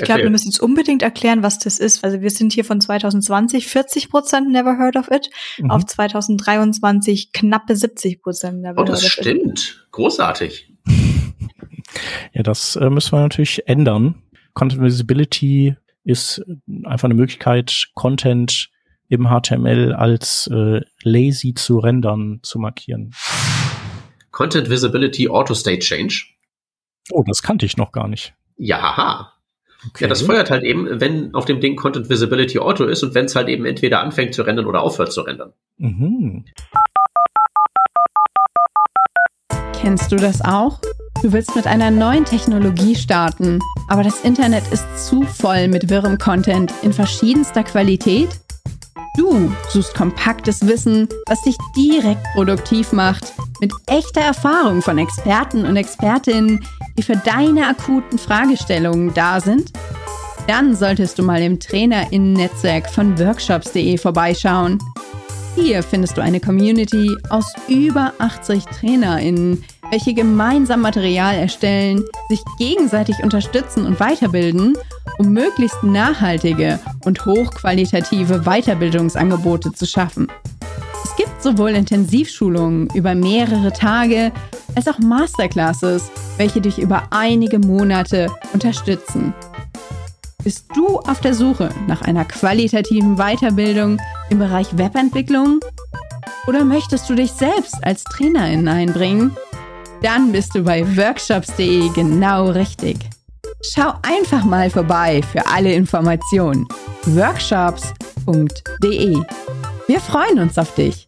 Ich glaube, wir müssen jetzt unbedingt erklären, was das ist. Also wir sind hier von 2020 40 Prozent Never Heard of It mhm. auf 2023 knappe 70 Prozent Never oh, Heard of It. das stimmt. Großartig. Ja, das äh, müssen wir natürlich ändern. Content Visibility ist einfach eine Möglichkeit, Content im HTML als äh, lazy zu rendern zu markieren. Content Visibility Auto State Change. Oh, das kannte ich noch gar nicht. Ja, haha. Okay. Ja, das feuert halt eben, wenn auf dem Ding Content Visibility Auto ist und wenn es halt eben entweder anfängt zu rendern oder aufhört zu rendern. Mhm. Kennst du das auch? Du willst mit einer neuen Technologie starten, aber das Internet ist zu voll mit wirrem Content in verschiedenster Qualität? Du suchst kompaktes Wissen, was dich direkt produktiv macht, mit echter Erfahrung von Experten und Expertinnen, die für deine akuten Fragestellungen da sind? Dann solltest du mal im Trainerinnen-Netzwerk von workshops.de vorbeischauen. Hier findest du eine Community aus über 80 Trainerinnen, welche gemeinsam Material erstellen, sich gegenseitig unterstützen und weiterbilden, um möglichst nachhaltige und hochqualitative Weiterbildungsangebote zu schaffen. Es gibt sowohl Intensivschulungen über mehrere Tage als auch Masterclasses, welche dich über einige Monate unterstützen. Bist du auf der Suche nach einer qualitativen Weiterbildung im Bereich Webentwicklung? Oder möchtest du dich selbst als Trainerin einbringen? Dann bist du bei workshops.de genau richtig. Schau einfach mal vorbei für alle Informationen. workshops.de. Wir freuen uns auf dich.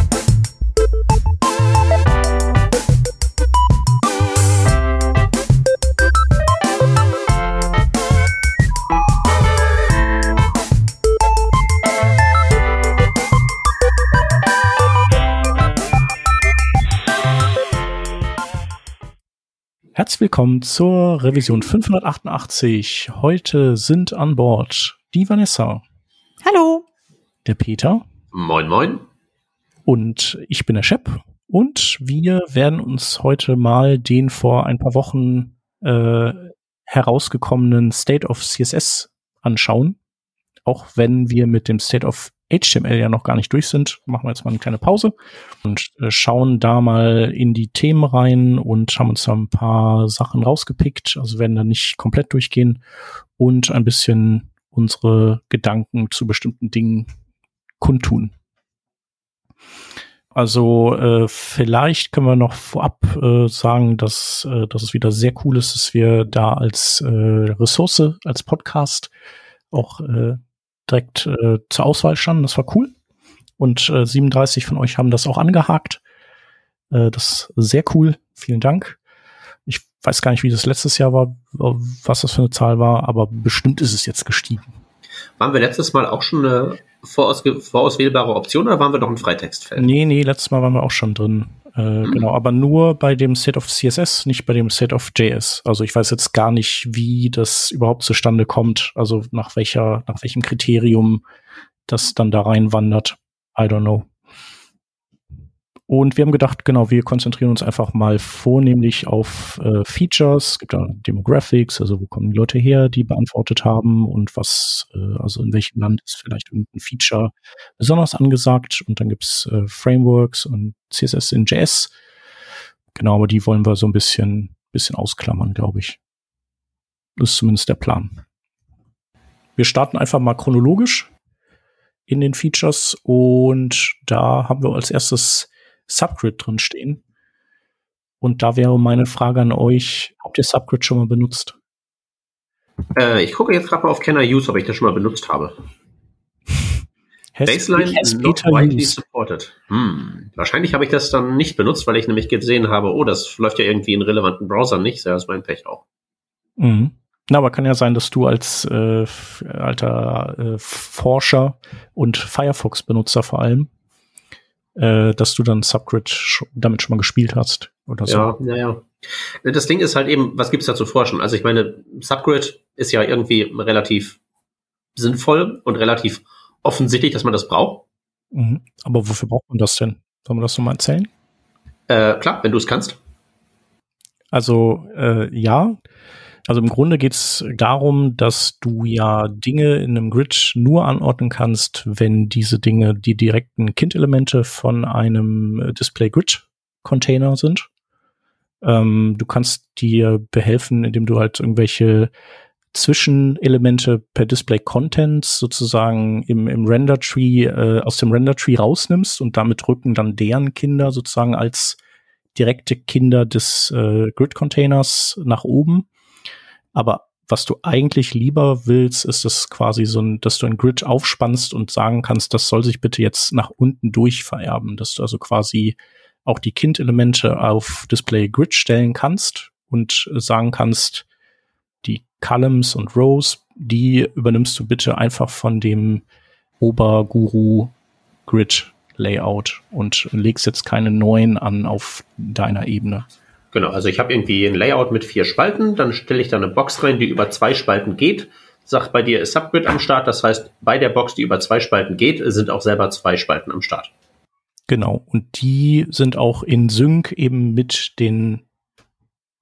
Herzlich willkommen zur Revision 588. Heute sind an Bord die Vanessa. Hallo. Der Peter. Moin, moin. Und ich bin der Shep. Und wir werden uns heute mal den vor ein paar Wochen äh, herausgekommenen State of CSS anschauen. Auch wenn wir mit dem State of HTML ja noch gar nicht durch sind, machen wir jetzt mal eine kleine Pause und äh, schauen da mal in die Themen rein und haben uns da ein paar Sachen rausgepickt, also werden da nicht komplett durchgehen und ein bisschen unsere Gedanken zu bestimmten Dingen kundtun. Also äh, vielleicht können wir noch vorab äh, sagen, dass, äh, dass es wieder sehr cool ist, dass wir da als äh, Ressource, als Podcast auch äh, direkt äh, zur Auswahl standen. Das war cool. Und äh, 37 von euch haben das auch angehakt. Äh, das ist sehr cool. Vielen Dank. Ich weiß gar nicht, wie das letztes Jahr war, was das für eine Zahl war, aber bestimmt ist es jetzt gestiegen. Waren wir letztes Mal auch schon eine vorauswählbare Option oder waren wir noch ein Freitextfeld? Nee, nee, letztes Mal waren wir auch schon drin. Äh. Genau, aber nur bei dem Set of CSS, nicht bei dem Set of JS. Also ich weiß jetzt gar nicht, wie das überhaupt zustande kommt, also nach welcher, nach welchem Kriterium das dann da reinwandert. I don't know. Und wir haben gedacht, genau, wir konzentrieren uns einfach mal vornehmlich auf äh, Features. Es gibt da Demographics, also wo kommen die Leute her, die beantwortet haben und was, äh, also in welchem Land ist vielleicht irgendein Feature besonders angesagt. Und dann gibt's äh, Frameworks und CSS in JS. Genau, aber die wollen wir so ein bisschen, bisschen ausklammern, glaube ich. Das ist zumindest der Plan. Wir starten einfach mal chronologisch in den Features und da haben wir als erstes Subgrid drin stehen. Und da wäre meine Frage an euch, habt ihr Subgrid schon mal benutzt? Äh, ich gucke jetzt gerade mal auf Kenner Use, ob ich das schon mal benutzt habe. Baseline has not widely supported. Hm. Wahrscheinlich habe ich das dann nicht benutzt, weil ich nämlich gesehen habe, oh, das läuft ja irgendwie in relevanten Browsern nicht. Das ist mein Pech auch. Mhm. Na, aber kann ja sein, dass du als äh, alter äh, Forscher und Firefox-Benutzer vor allem äh, dass du dann Subgrid damit schon mal gespielt hast oder so. Ja, ja, ja. Das Ding ist halt eben, was gibt's da zu forschen? Also ich meine, Subgrid ist ja irgendwie relativ sinnvoll und relativ offensichtlich, dass man das braucht. Mhm. Aber wofür braucht man das denn? Soll man das so mal erzählen? Äh, klar, wenn du es kannst. Also äh, ja, also im Grunde geht es darum, dass du ja Dinge in einem Grid nur anordnen kannst, wenn diese Dinge die direkten Kindelemente von einem Display Grid Container sind. Ähm, du kannst dir behelfen, indem du halt irgendwelche Zwischenelemente per Display Contents sozusagen im, im Render Tree, äh, aus dem Render Tree rausnimmst und damit rücken dann deren Kinder sozusagen als direkte Kinder des äh, Grid Containers nach oben. Aber was du eigentlich lieber willst, ist es quasi so ein, dass du ein Grid aufspannst und sagen kannst, das soll sich bitte jetzt nach unten durch vererben, dass du also quasi auch die Kind-Elemente auf Display Grid stellen kannst und sagen kannst, die Columns und Rows, die übernimmst du bitte einfach von dem Oberguru Grid Layout und legst jetzt keine neuen an auf deiner Ebene. Genau, also ich habe irgendwie ein Layout mit vier Spalten, dann stelle ich da eine Box rein, die über zwei Spalten geht. Sag, bei dir ist Subgrid am Start, das heißt, bei der Box, die über zwei Spalten geht, sind auch selber zwei Spalten am Start. Genau, und die sind auch in Sync eben mit den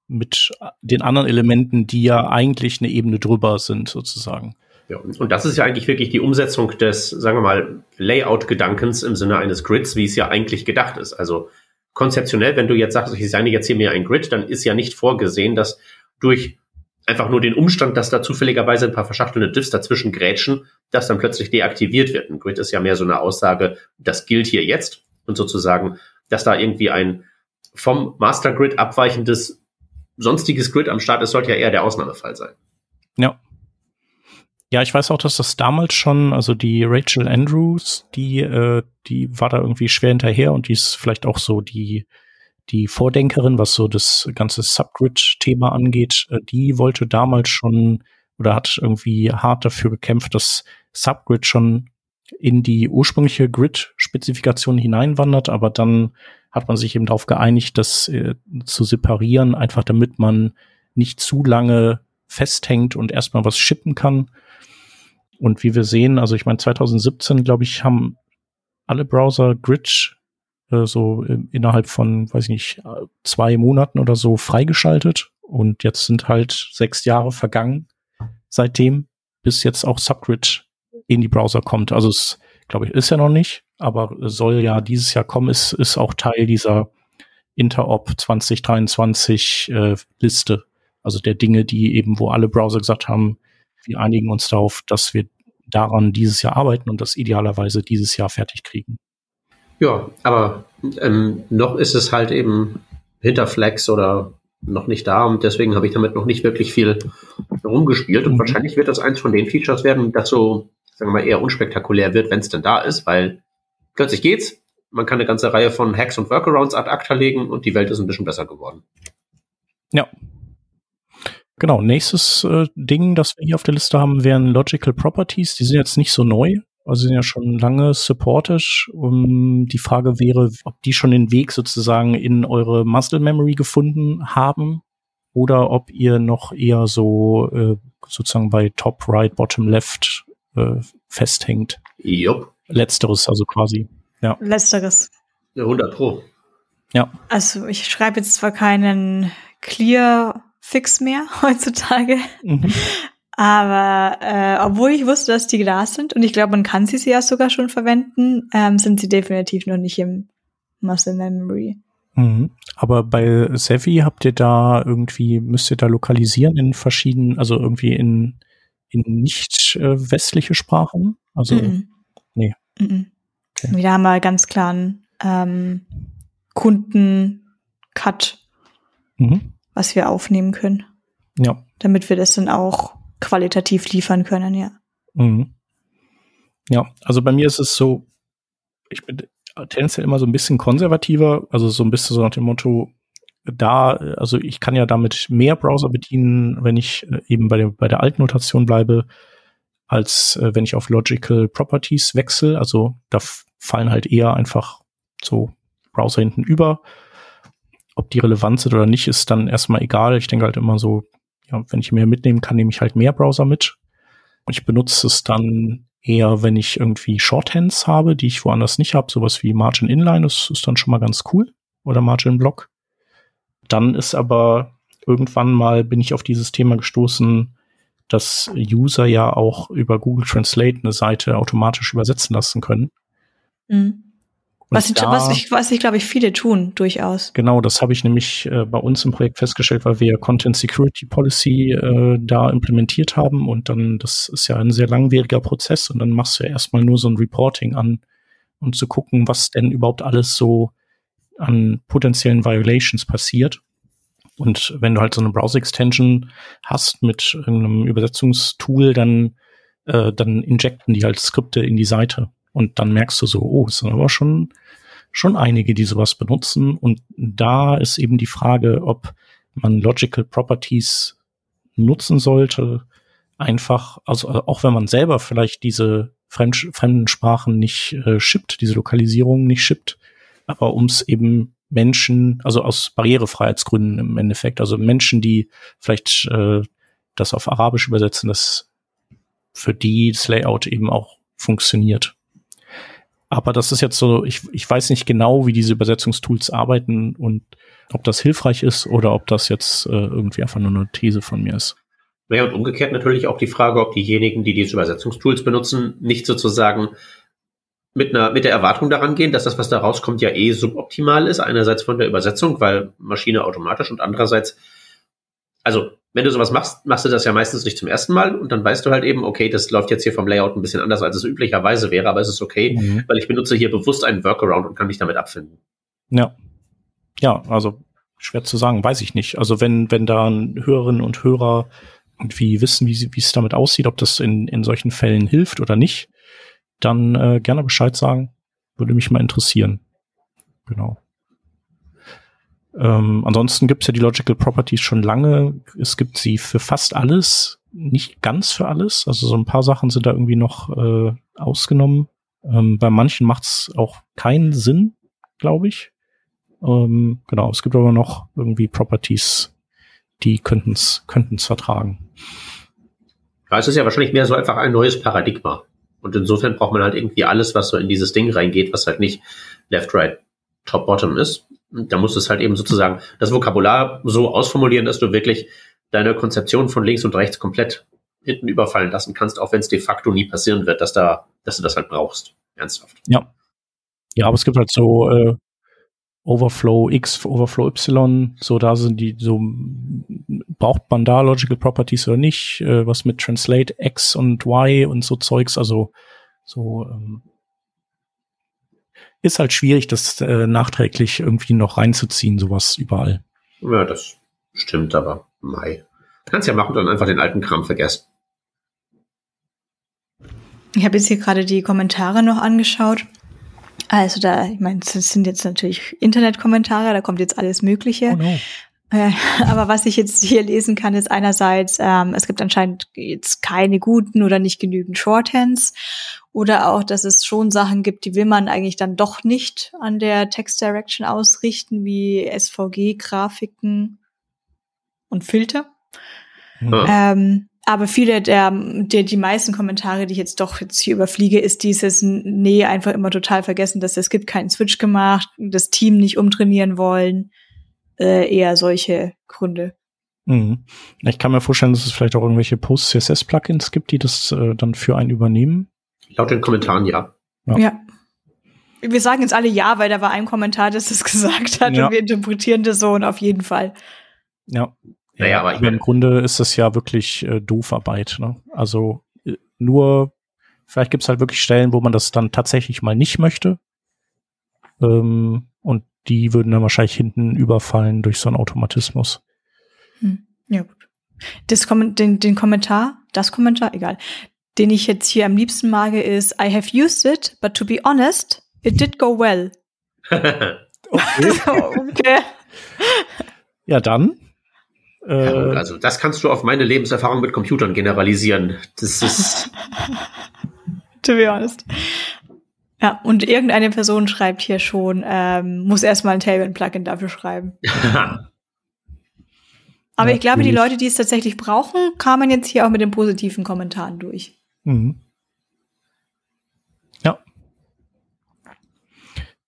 mit den anderen Elementen, die ja eigentlich eine Ebene drüber sind, sozusagen. Ja, und das ist ja eigentlich wirklich die Umsetzung des, sagen wir mal, Layout-Gedankens im Sinne eines Grids, wie es ja eigentlich gedacht ist. Also konzeptionell, wenn du jetzt sagst, ich designe jetzt hier mir ein Grid, dann ist ja nicht vorgesehen, dass durch einfach nur den Umstand, dass da zufälligerweise ein paar verschachtelnde Diffs dazwischen grätschen, das dann plötzlich deaktiviert wird. Ein Grid ist ja mehr so eine Aussage, das gilt hier jetzt und sozusagen, dass da irgendwie ein vom Master Grid abweichendes sonstiges Grid am Start ist, sollte ja eher der Ausnahmefall sein. Ja, ja, ich weiß auch, dass das damals schon, also die Rachel Andrews, die, äh, die war da irgendwie schwer hinterher und die ist vielleicht auch so die, die Vordenkerin, was so das ganze Subgrid-Thema angeht. Äh, die wollte damals schon oder hat irgendwie hart dafür gekämpft, dass Subgrid schon in die ursprüngliche Grid-Spezifikation hineinwandert, aber dann hat man sich eben darauf geeinigt, das äh, zu separieren, einfach damit man nicht zu lange festhängt und erstmal was shippen kann. Und wie wir sehen, also ich meine, 2017, glaube ich, haben alle Browser Grid äh, so innerhalb von, weiß ich nicht, zwei Monaten oder so freigeschaltet. Und jetzt sind halt sechs Jahre vergangen seitdem, bis jetzt auch Subgrid in die Browser kommt. Also es, glaube ich, ist ja noch nicht, aber soll ja dieses Jahr kommen, ist, ist auch Teil dieser Interop 2023 äh, Liste. Also der Dinge, die eben, wo alle Browser gesagt haben, wir einigen uns darauf, dass wir daran dieses Jahr arbeiten und das idealerweise dieses Jahr fertig kriegen. Ja, aber ähm, noch ist es halt eben hinter Flex oder noch nicht da und deswegen habe ich damit noch nicht wirklich viel rumgespielt und mhm. wahrscheinlich wird das eins von den Features werden, das so, sagen wir mal, eher unspektakulär wird, wenn es denn da ist, weil plötzlich geht's, man kann eine ganze Reihe von Hacks und Workarounds ad acta legen und die Welt ist ein bisschen besser geworden. Ja, Genau, nächstes äh, Ding, das wir hier auf der Liste haben, wären Logical Properties. Die sind jetzt nicht so neu, also sind ja schon lange supported. Um, die Frage wäre, ob die schon den Weg sozusagen in eure Muscle Memory gefunden haben oder ob ihr noch eher so äh, sozusagen bei Top Right, Bottom Left äh, festhängt. Jupp. Letzteres, also quasi. Ja. Letzteres. Ja, 100 Pro. Ja. Also ich schreibe jetzt zwar keinen Clear fix mehr heutzutage. Mhm. Aber äh, obwohl ich wusste, dass die Glas sind und ich glaube, man kann sie ja sogar schon verwenden, ähm, sind sie definitiv noch nicht im Muscle Memory. Mhm. Aber bei Sevi habt ihr da irgendwie, müsst ihr da lokalisieren in verschiedenen, also irgendwie in, in nicht äh, westliche Sprachen? Also, mhm. nee. Mhm. Okay. Wir haben mal ganz klaren ähm, Kunden-Cut. Mhm was wir aufnehmen können. Ja. Damit wir das dann auch qualitativ liefern können, ja. Mhm. Ja, also bei mir ist es so, ich bin tendenziell immer so ein bisschen konservativer, also so ein bisschen so nach dem Motto, da, also ich kann ja damit mehr Browser bedienen, wenn ich äh, eben bei der, bei der alten Notation bleibe, als äh, wenn ich auf Logical Properties wechsle. Also da fallen halt eher einfach so Browser hinten über ob die relevant sind oder nicht, ist dann erstmal egal. Ich denke halt immer so, ja, wenn ich mehr mitnehmen kann, nehme ich halt mehr Browser mit. Und ich benutze es dann eher, wenn ich irgendwie Shorthands habe, die ich woanders nicht habe, sowas wie Margin Inline, das ist dann schon mal ganz cool. Oder Margin Block. Dann ist aber irgendwann mal bin ich auf dieses Thema gestoßen, dass User ja auch über Google Translate eine Seite automatisch übersetzen lassen können. Mhm. Was, ich, da, was, ich, was ich, glaube ich, viele tun, durchaus. Genau, das habe ich nämlich äh, bei uns im Projekt festgestellt, weil wir Content Security Policy äh, da implementiert haben und dann, das ist ja ein sehr langwieriger Prozess und dann machst du ja erstmal nur so ein Reporting an, um zu gucken, was denn überhaupt alles so an potenziellen Violations passiert. Und wenn du halt so eine Browser-Extension hast mit irgendeinem Übersetzungstool, dann, äh, dann injecten die halt Skripte in die Seite. Und dann merkst du so, oh, es sind aber schon, schon einige, die sowas benutzen. Und da ist eben die Frage, ob man Logical Properties nutzen sollte. Einfach, also auch wenn man selber vielleicht diese fremden Sprachen nicht äh, shippt, diese Lokalisierung nicht shippt, aber um es eben Menschen, also aus Barrierefreiheitsgründen im Endeffekt, also Menschen, die vielleicht äh, das auf Arabisch übersetzen, dass für die das Layout eben auch funktioniert. Aber das ist jetzt so, ich, ich weiß nicht genau, wie diese Übersetzungstools arbeiten und ob das hilfreich ist oder ob das jetzt äh, irgendwie einfach nur eine These von mir ist. Naja, und umgekehrt natürlich auch die Frage, ob diejenigen, die diese Übersetzungstools benutzen, nicht sozusagen mit einer, mit der Erwartung daran gehen, dass das, was da rauskommt, ja eh suboptimal ist. Einerseits von der Übersetzung, weil Maschine automatisch und andererseits, also, wenn du sowas machst, machst du das ja meistens nicht zum ersten Mal und dann weißt du halt eben, okay, das läuft jetzt hier vom Layout ein bisschen anders, als es üblicherweise wäre, aber es ist okay, mhm. weil ich benutze hier bewusst einen Workaround und kann mich damit abfinden. Ja. Ja, also schwer zu sagen, weiß ich nicht. Also wenn, wenn da Hörerinnen und Hörer irgendwie wissen, wie, es damit aussieht, ob das in, in solchen Fällen hilft oder nicht, dann äh, gerne Bescheid sagen. Würde mich mal interessieren. Genau. Ähm, ansonsten gibt es ja die Logical Properties schon lange. Es gibt sie für fast alles, nicht ganz für alles. Also so ein paar Sachen sind da irgendwie noch äh, ausgenommen. Ähm, bei manchen macht es auch keinen Sinn, glaube ich. Ähm, genau, es gibt aber noch irgendwie Properties, die könnten es vertragen. Ja, es ist ja wahrscheinlich mehr so einfach ein neues Paradigma. Und insofern braucht man halt irgendwie alles, was so in dieses Ding reingeht, was halt nicht Left, Right, Top, Bottom ist. Da musst du es halt eben sozusagen das Vokabular so ausformulieren, dass du wirklich deine Konzeption von links und rechts komplett hinten überfallen lassen kannst, auch wenn es de facto nie passieren wird, dass da, dass du das halt brauchst. Ernsthaft. Ja. Ja, aber es gibt halt so äh, Overflow X, Overflow Y, so da sind die, so braucht man da Logical Properties oder nicht, äh, was mit Translate X und Y und so Zeugs, also so ähm, ist halt schwierig, das äh, nachträglich irgendwie noch reinzuziehen, sowas überall. Ja, das stimmt, aber Mai. Kannst ja machen und dann einfach den alten Kram vergessen. Ich habe jetzt hier gerade die Kommentare noch angeschaut. Also da, ich meine, das sind jetzt natürlich Internetkommentare, da kommt jetzt alles Mögliche. Oh no. Äh, aber was ich jetzt hier lesen kann, ist einerseits, ähm, es gibt anscheinend jetzt keine guten oder nicht genügend Shorthands oder auch, dass es schon Sachen gibt, die will man eigentlich dann doch nicht an der Text Direction ausrichten, wie SVG-Grafiken und Filter. Hm. Ähm, aber viele der, der, die meisten Kommentare, die ich jetzt doch jetzt hier überfliege, ist dieses, nee, einfach immer total vergessen, dass es gibt keinen Switch gemacht, das Team nicht umtrainieren wollen, äh, eher solche Gründe. Mhm. Ich kann mir vorstellen, dass es vielleicht auch irgendwelche Post-CSS-Plugins gibt, die das äh, dann für einen übernehmen. Laut den Kommentaren, ja. ja. Ja. Wir sagen jetzt alle ja, weil da war ein Kommentar, das es gesagt hat ja. und wir interpretieren das so und auf jeden Fall. Ja. Naja, aber, aber im Grunde ist das ja wirklich äh, Doofarbeit. Ne? Also äh, nur, vielleicht gibt es halt wirklich Stellen, wo man das dann tatsächlich mal nicht möchte. Ähm, und die würden dann wahrscheinlich hinten überfallen durch so einen Automatismus. Hm. Ja, gut. Das Kom den, den Kommentar, das Kommentar, egal, den ich jetzt hier am liebsten mag, ist I have used it, but to be honest, it did go well. okay. okay. Ja, dann äh, ja, also das kannst du auf meine Lebenserfahrung mit Computern generalisieren. Das ist. to be honest. Ja, und irgendeine Person schreibt hier schon, ähm, muss erstmal ein Tailwind-Plugin dafür schreiben. Aber ich glaube, die Leute, die es tatsächlich brauchen, kamen jetzt hier auch mit den positiven Kommentaren durch. Mhm. Ja.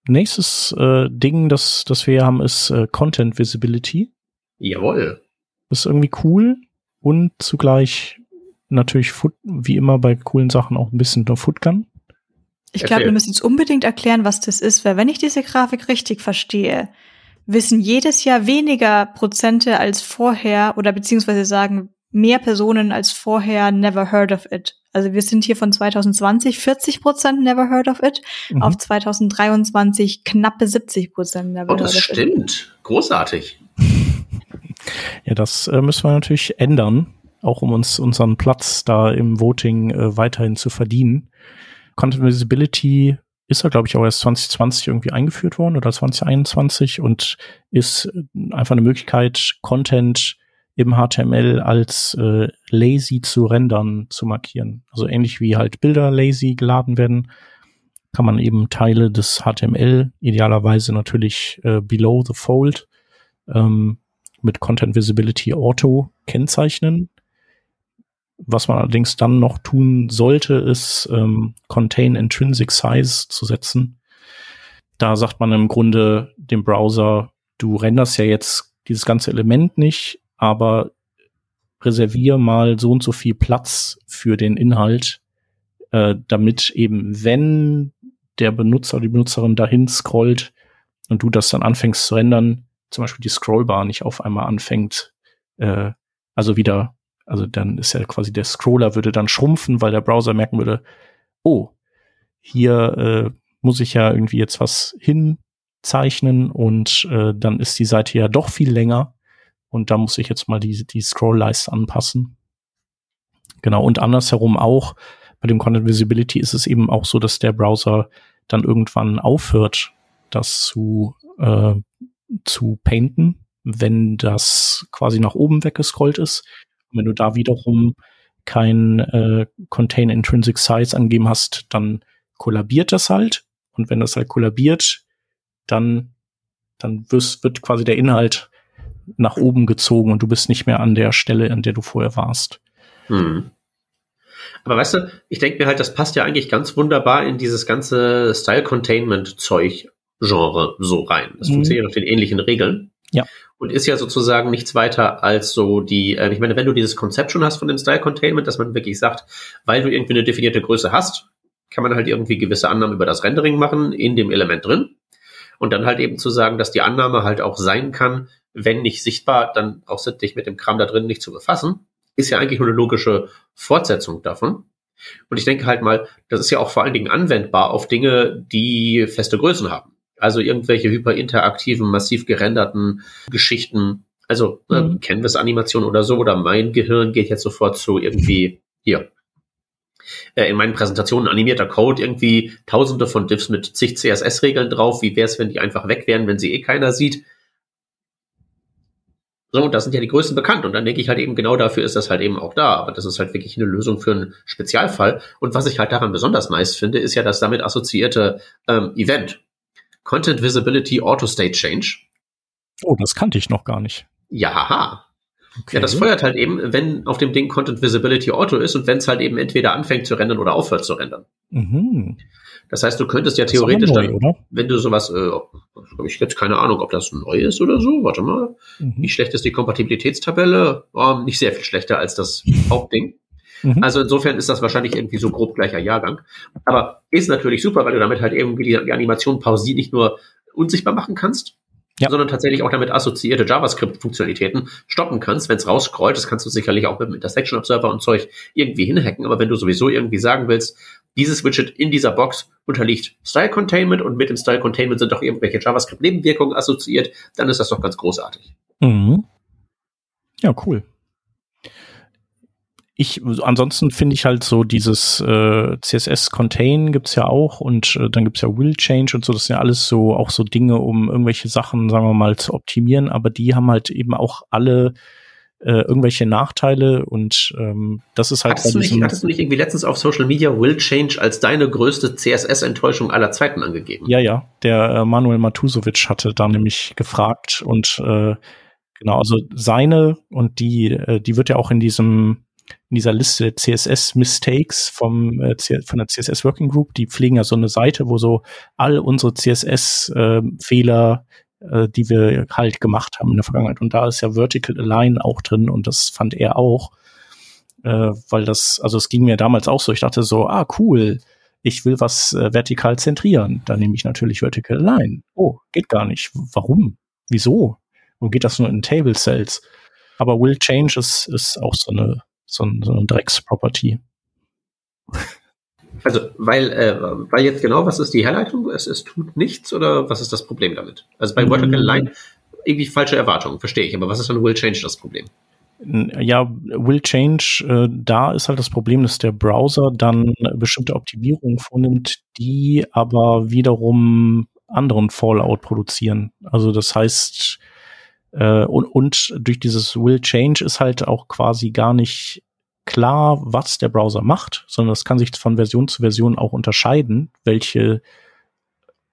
Nächstes äh, Ding, das, das wir haben, ist äh, Content Visibility. Jawohl. Das ist irgendwie cool und zugleich natürlich wie immer bei coolen Sachen auch ein bisschen der Footgun. Ich glaube, wir müssen jetzt unbedingt erklären, was das ist, weil wenn ich diese Grafik richtig verstehe, wissen jedes Jahr weniger Prozente als vorher oder beziehungsweise sagen mehr Personen als vorher never heard of it. Also wir sind hier von 2020 40 Prozent never heard of it mhm. auf 2023 knappe 70 Prozent never oh, heard of it. Das stimmt. Großartig. Ja, das äh, müssen wir natürlich ändern, auch um uns unseren Platz da im Voting äh, weiterhin zu verdienen. Content Visibility ist ja, glaube ich, auch erst 2020 irgendwie eingeführt worden oder 2021 und ist äh, einfach eine Möglichkeit, Content im HTML als äh, lazy zu rendern zu markieren. Also ähnlich wie halt Bilder lazy geladen werden, kann man eben Teile des HTML, idealerweise natürlich äh, below the fold, ähm, mit Content Visibility Auto kennzeichnen. Was man allerdings dann noch tun sollte, ist ähm, Contain Intrinsic Size zu setzen. Da sagt man im Grunde dem Browser, du renderst ja jetzt dieses ganze Element nicht, aber reservier mal so und so viel Platz für den Inhalt, äh, damit eben, wenn der Benutzer oder die Benutzerin dahin scrollt und du das dann anfängst zu rendern, zum Beispiel die Scrollbar nicht auf einmal anfängt, äh, also wieder, also dann ist ja quasi der Scroller würde dann schrumpfen, weil der Browser merken würde, oh, hier äh, muss ich ja irgendwie jetzt was hinzeichnen und äh, dann ist die Seite ja doch viel länger und da muss ich jetzt mal die, die Scroll-Leiste anpassen. Genau, und andersherum auch, bei dem Content Visibility ist es eben auch so, dass der Browser dann irgendwann aufhört, das zu, äh, zu painten, wenn das quasi nach oben weggescrollt ist. Und wenn du da wiederum kein äh, Contain Intrinsic Size angegeben hast, dann kollabiert das halt. Und wenn das halt kollabiert, dann, dann wirst, wird quasi der Inhalt nach oben gezogen und du bist nicht mehr an der Stelle, an der du vorher warst. Hm. Aber weißt du, ich denke mir halt, das passt ja eigentlich ganz wunderbar in dieses ganze Style-Containment-Zeug-Genre so rein. Das mhm. funktioniert nach den ähnlichen Regeln. Ja. Und ist ja sozusagen nichts weiter als so die, äh, ich meine, wenn du dieses Konzept schon hast von dem Style Containment, dass man wirklich sagt, weil du irgendwie eine definierte Größe hast, kann man halt irgendwie gewisse Annahmen über das Rendering machen in dem Element drin. Und dann halt eben zu sagen, dass die Annahme halt auch sein kann, wenn nicht sichtbar, dann auch sich mit dem Kram da drin nicht zu befassen, ist ja eigentlich nur eine logische Fortsetzung davon. Und ich denke halt mal, das ist ja auch vor allen Dingen anwendbar auf Dinge, die feste Größen haben. Also irgendwelche hyperinteraktiven, massiv gerenderten Geschichten. Also äh, mhm. Canvas-Animation oder so, oder mein Gehirn geht jetzt sofort zu irgendwie hier. Äh, in meinen Präsentationen animierter Code irgendwie tausende von Diffs mit zig CSS-Regeln drauf. Wie wäre es, wenn die einfach weg wären, wenn sie eh keiner sieht? So, und das sind ja die Größen bekannt. Und dann denke ich halt eben, genau dafür ist das halt eben auch da. Aber das ist halt wirklich eine Lösung für einen Spezialfall. Und was ich halt daran besonders nice finde, ist ja das damit assoziierte ähm, Event. Content Visibility Auto State Change. Oh, das kannte ich noch gar nicht. Ja, haha. Okay. Ja, das feuert halt eben, wenn auf dem Ding Content Visibility Auto ist und wenn es halt eben entweder anfängt zu rendern oder aufhört zu rendern. Mhm. Das heißt, du könntest ja theoretisch neu, dann, oder? wenn du sowas, äh, habe ich jetzt keine Ahnung, ob das neu ist oder so. Warte mal. Mhm. Wie schlecht ist die Kompatibilitätstabelle? Oh, nicht sehr viel schlechter als das Hauptding. Mhm. Also insofern ist das wahrscheinlich irgendwie so grob gleicher Jahrgang. Aber ist natürlich super, weil du damit halt irgendwie die, die Animation pausiert nicht nur unsichtbar machen kannst, ja. sondern tatsächlich auch damit assoziierte JavaScript-Funktionalitäten stoppen kannst. Wenn es rausscrollt, das kannst du sicherlich auch mit dem Intersection Observer und Zeug irgendwie hinhacken. Aber wenn du sowieso irgendwie sagen willst, dieses Widget in dieser Box unterliegt Style Containment und mit dem Style Containment sind doch irgendwelche JavaScript-Nebenwirkungen assoziiert, dann ist das doch ganz großartig. Mhm. Ja, cool. Ich, ansonsten finde ich halt so dieses äh, CSS Contain gibt's ja auch und äh, dann gibt's ja Will Change und so, das sind ja alles so auch so Dinge, um irgendwelche Sachen, sagen wir mal, zu optimieren, aber die haben halt eben auch alle äh, irgendwelche Nachteile und ähm, das ist halt. Hattest du, nicht, hattest du nicht irgendwie letztens auf Social Media Will Change als deine größte CSS-Enttäuschung aller Zeiten angegeben? Ja, ja. Der äh, Manuel Matusovic hatte da nämlich gefragt und äh, genau, also seine und die, äh, die wird ja auch in diesem in dieser Liste CSS-Mistakes vom, äh, von der CSS Working Group, die pflegen ja so eine Seite, wo so all unsere CSS-Fehler, äh, äh, die wir halt gemacht haben in der Vergangenheit. Und da ist ja Vertical Align auch drin und das fand er auch. Äh, weil das, also es ging mir damals auch so, ich dachte so, ah, cool, ich will was äh, vertikal zentrieren. Dann nehme ich natürlich Vertical Align. Oh, geht gar nicht. Warum? Wieso? Und geht das nur in Table Cells? Aber Will Change ist, ist auch so eine, so, ein, so eine Drecks-Property. Also, weil, äh, weil jetzt genau, was ist die Herleitung? Es, es tut nichts oder was ist das Problem damit? Also bei Vertical mm. Line irgendwie falsche Erwartungen, verstehe ich. Aber was ist dann Will Change das Problem? Ja, Will Change, äh, da ist halt das Problem, dass der Browser dann bestimmte Optimierungen vornimmt, die aber wiederum anderen Fallout produzieren. Also das heißt, äh, und, und durch dieses Will Change ist halt auch quasi gar nicht klar, was der Browser macht, sondern es kann sich von Version zu Version auch unterscheiden, welche,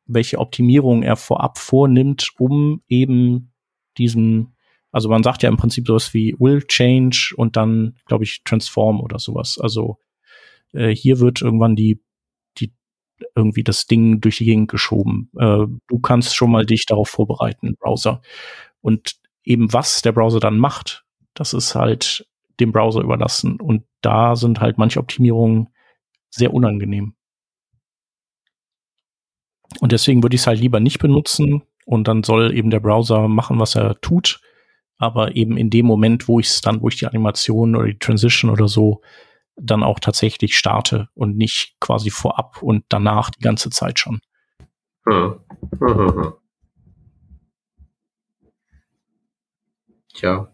welche Optimierung er vorab vornimmt, um eben diesen, also man sagt ja im Prinzip sowas wie Will Change und dann, glaube ich, Transform oder sowas. Also äh, hier wird irgendwann die, die irgendwie das Ding durch die Gegend geschoben. Äh, du kannst schon mal dich darauf vorbereiten, Browser. Und eben was der Browser dann macht, das ist halt dem Browser überlassen. Und da sind halt manche Optimierungen sehr unangenehm. Und deswegen würde ich es halt lieber nicht benutzen und dann soll eben der Browser machen, was er tut. Aber eben in dem Moment, wo ich es dann, wo ich die Animation oder die Transition oder so dann auch tatsächlich starte und nicht quasi vorab und danach die ganze Zeit schon. Hm. Hm, hm, Tja.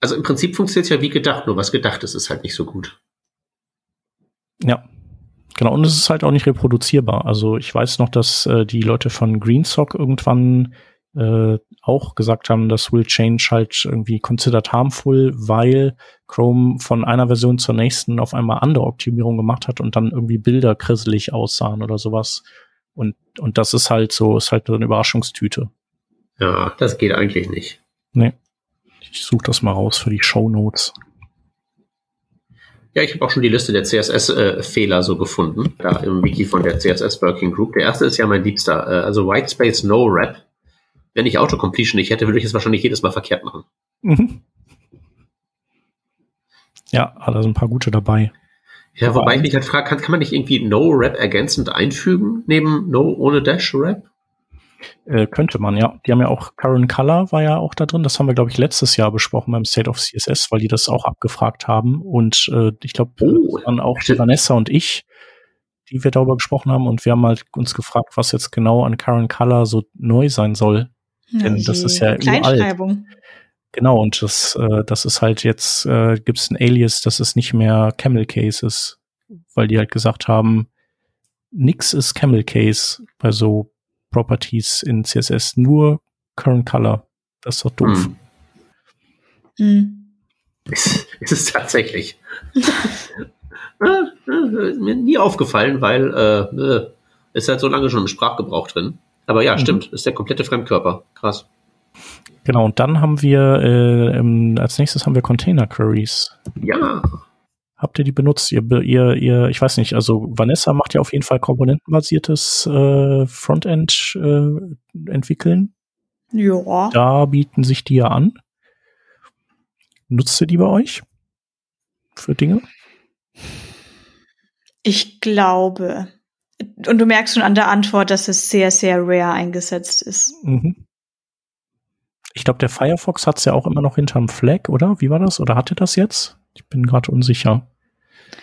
Also im Prinzip funktioniert es ja wie gedacht, nur was gedacht ist, ist halt nicht so gut. Ja. Genau, und es ist halt auch nicht reproduzierbar. Also ich weiß noch, dass äh, die Leute von GreenSock irgendwann äh, auch gesagt haben, dass Will Change halt irgendwie considered harmful, weil Chrome von einer Version zur nächsten auf einmal andere Optimierungen gemacht hat und dann irgendwie Bilder krisselig aussahen oder sowas. Und, und das ist halt so, ist halt so eine Überraschungstüte. Ja, das geht eigentlich nicht. Nee. Ich suche das mal raus für die Show Notes. Ja, ich habe auch schon die Liste der CSS-Fehler äh, so gefunden, da im Wiki von der CSS Working Group. Der erste ist ja mein liebster, äh, also Whitespace No Rap. Wenn ich Autocompletion nicht hätte, würde ich es wahrscheinlich jedes Mal verkehrt machen. Mhm. Ja, da sind ein paar gute dabei. Ja, wobei ich mich halt frage, kann, kann man nicht irgendwie No Rap ergänzend einfügen, neben No ohne Dash Rap? Äh, könnte man, ja. Die haben ja auch Current Color war ja auch da drin. Das haben wir, glaube ich, letztes Jahr besprochen beim State of CSS, weil die das auch abgefragt haben. Und äh, ich glaube, oh, waren auch die Vanessa und ich, die wir darüber gesprochen haben. Und wir haben halt uns gefragt, was jetzt genau an Current Color so neu sein soll. Ja, Denn das ist ja Kleinschreibung. Genau, und das, äh, das ist halt jetzt, äh, gibt es ein Alias, das ist nicht mehr Camel Cases, weil die halt gesagt haben, nix ist Camel Case bei so Properties in CSS, nur Current Color. Das ist doch doof. Hm. Hm. Ist, ist es tatsächlich. mir nie aufgefallen, weil äh, äh, ist halt so lange schon im Sprachgebrauch drin. Aber ja, mhm. stimmt, ist der komplette Fremdkörper. Krass. Genau, und dann haben wir äh, als nächstes haben wir Container Queries. Ja. Habt ihr die benutzt? Ihr, ihr, ihr, ich weiß nicht, also Vanessa macht ja auf jeden Fall komponentenbasiertes äh, Frontend äh, entwickeln. Ja. Da bieten sich die ja an. Nutzt ihr die bei euch? Für Dinge? Ich glaube. Und du merkst schon an der Antwort, dass es sehr, sehr rare eingesetzt ist. Mhm. Ich glaube, der Firefox hat es ja auch immer noch hinterm Flag, oder? Wie war das? Oder hatte das jetzt? Ich bin gerade unsicher.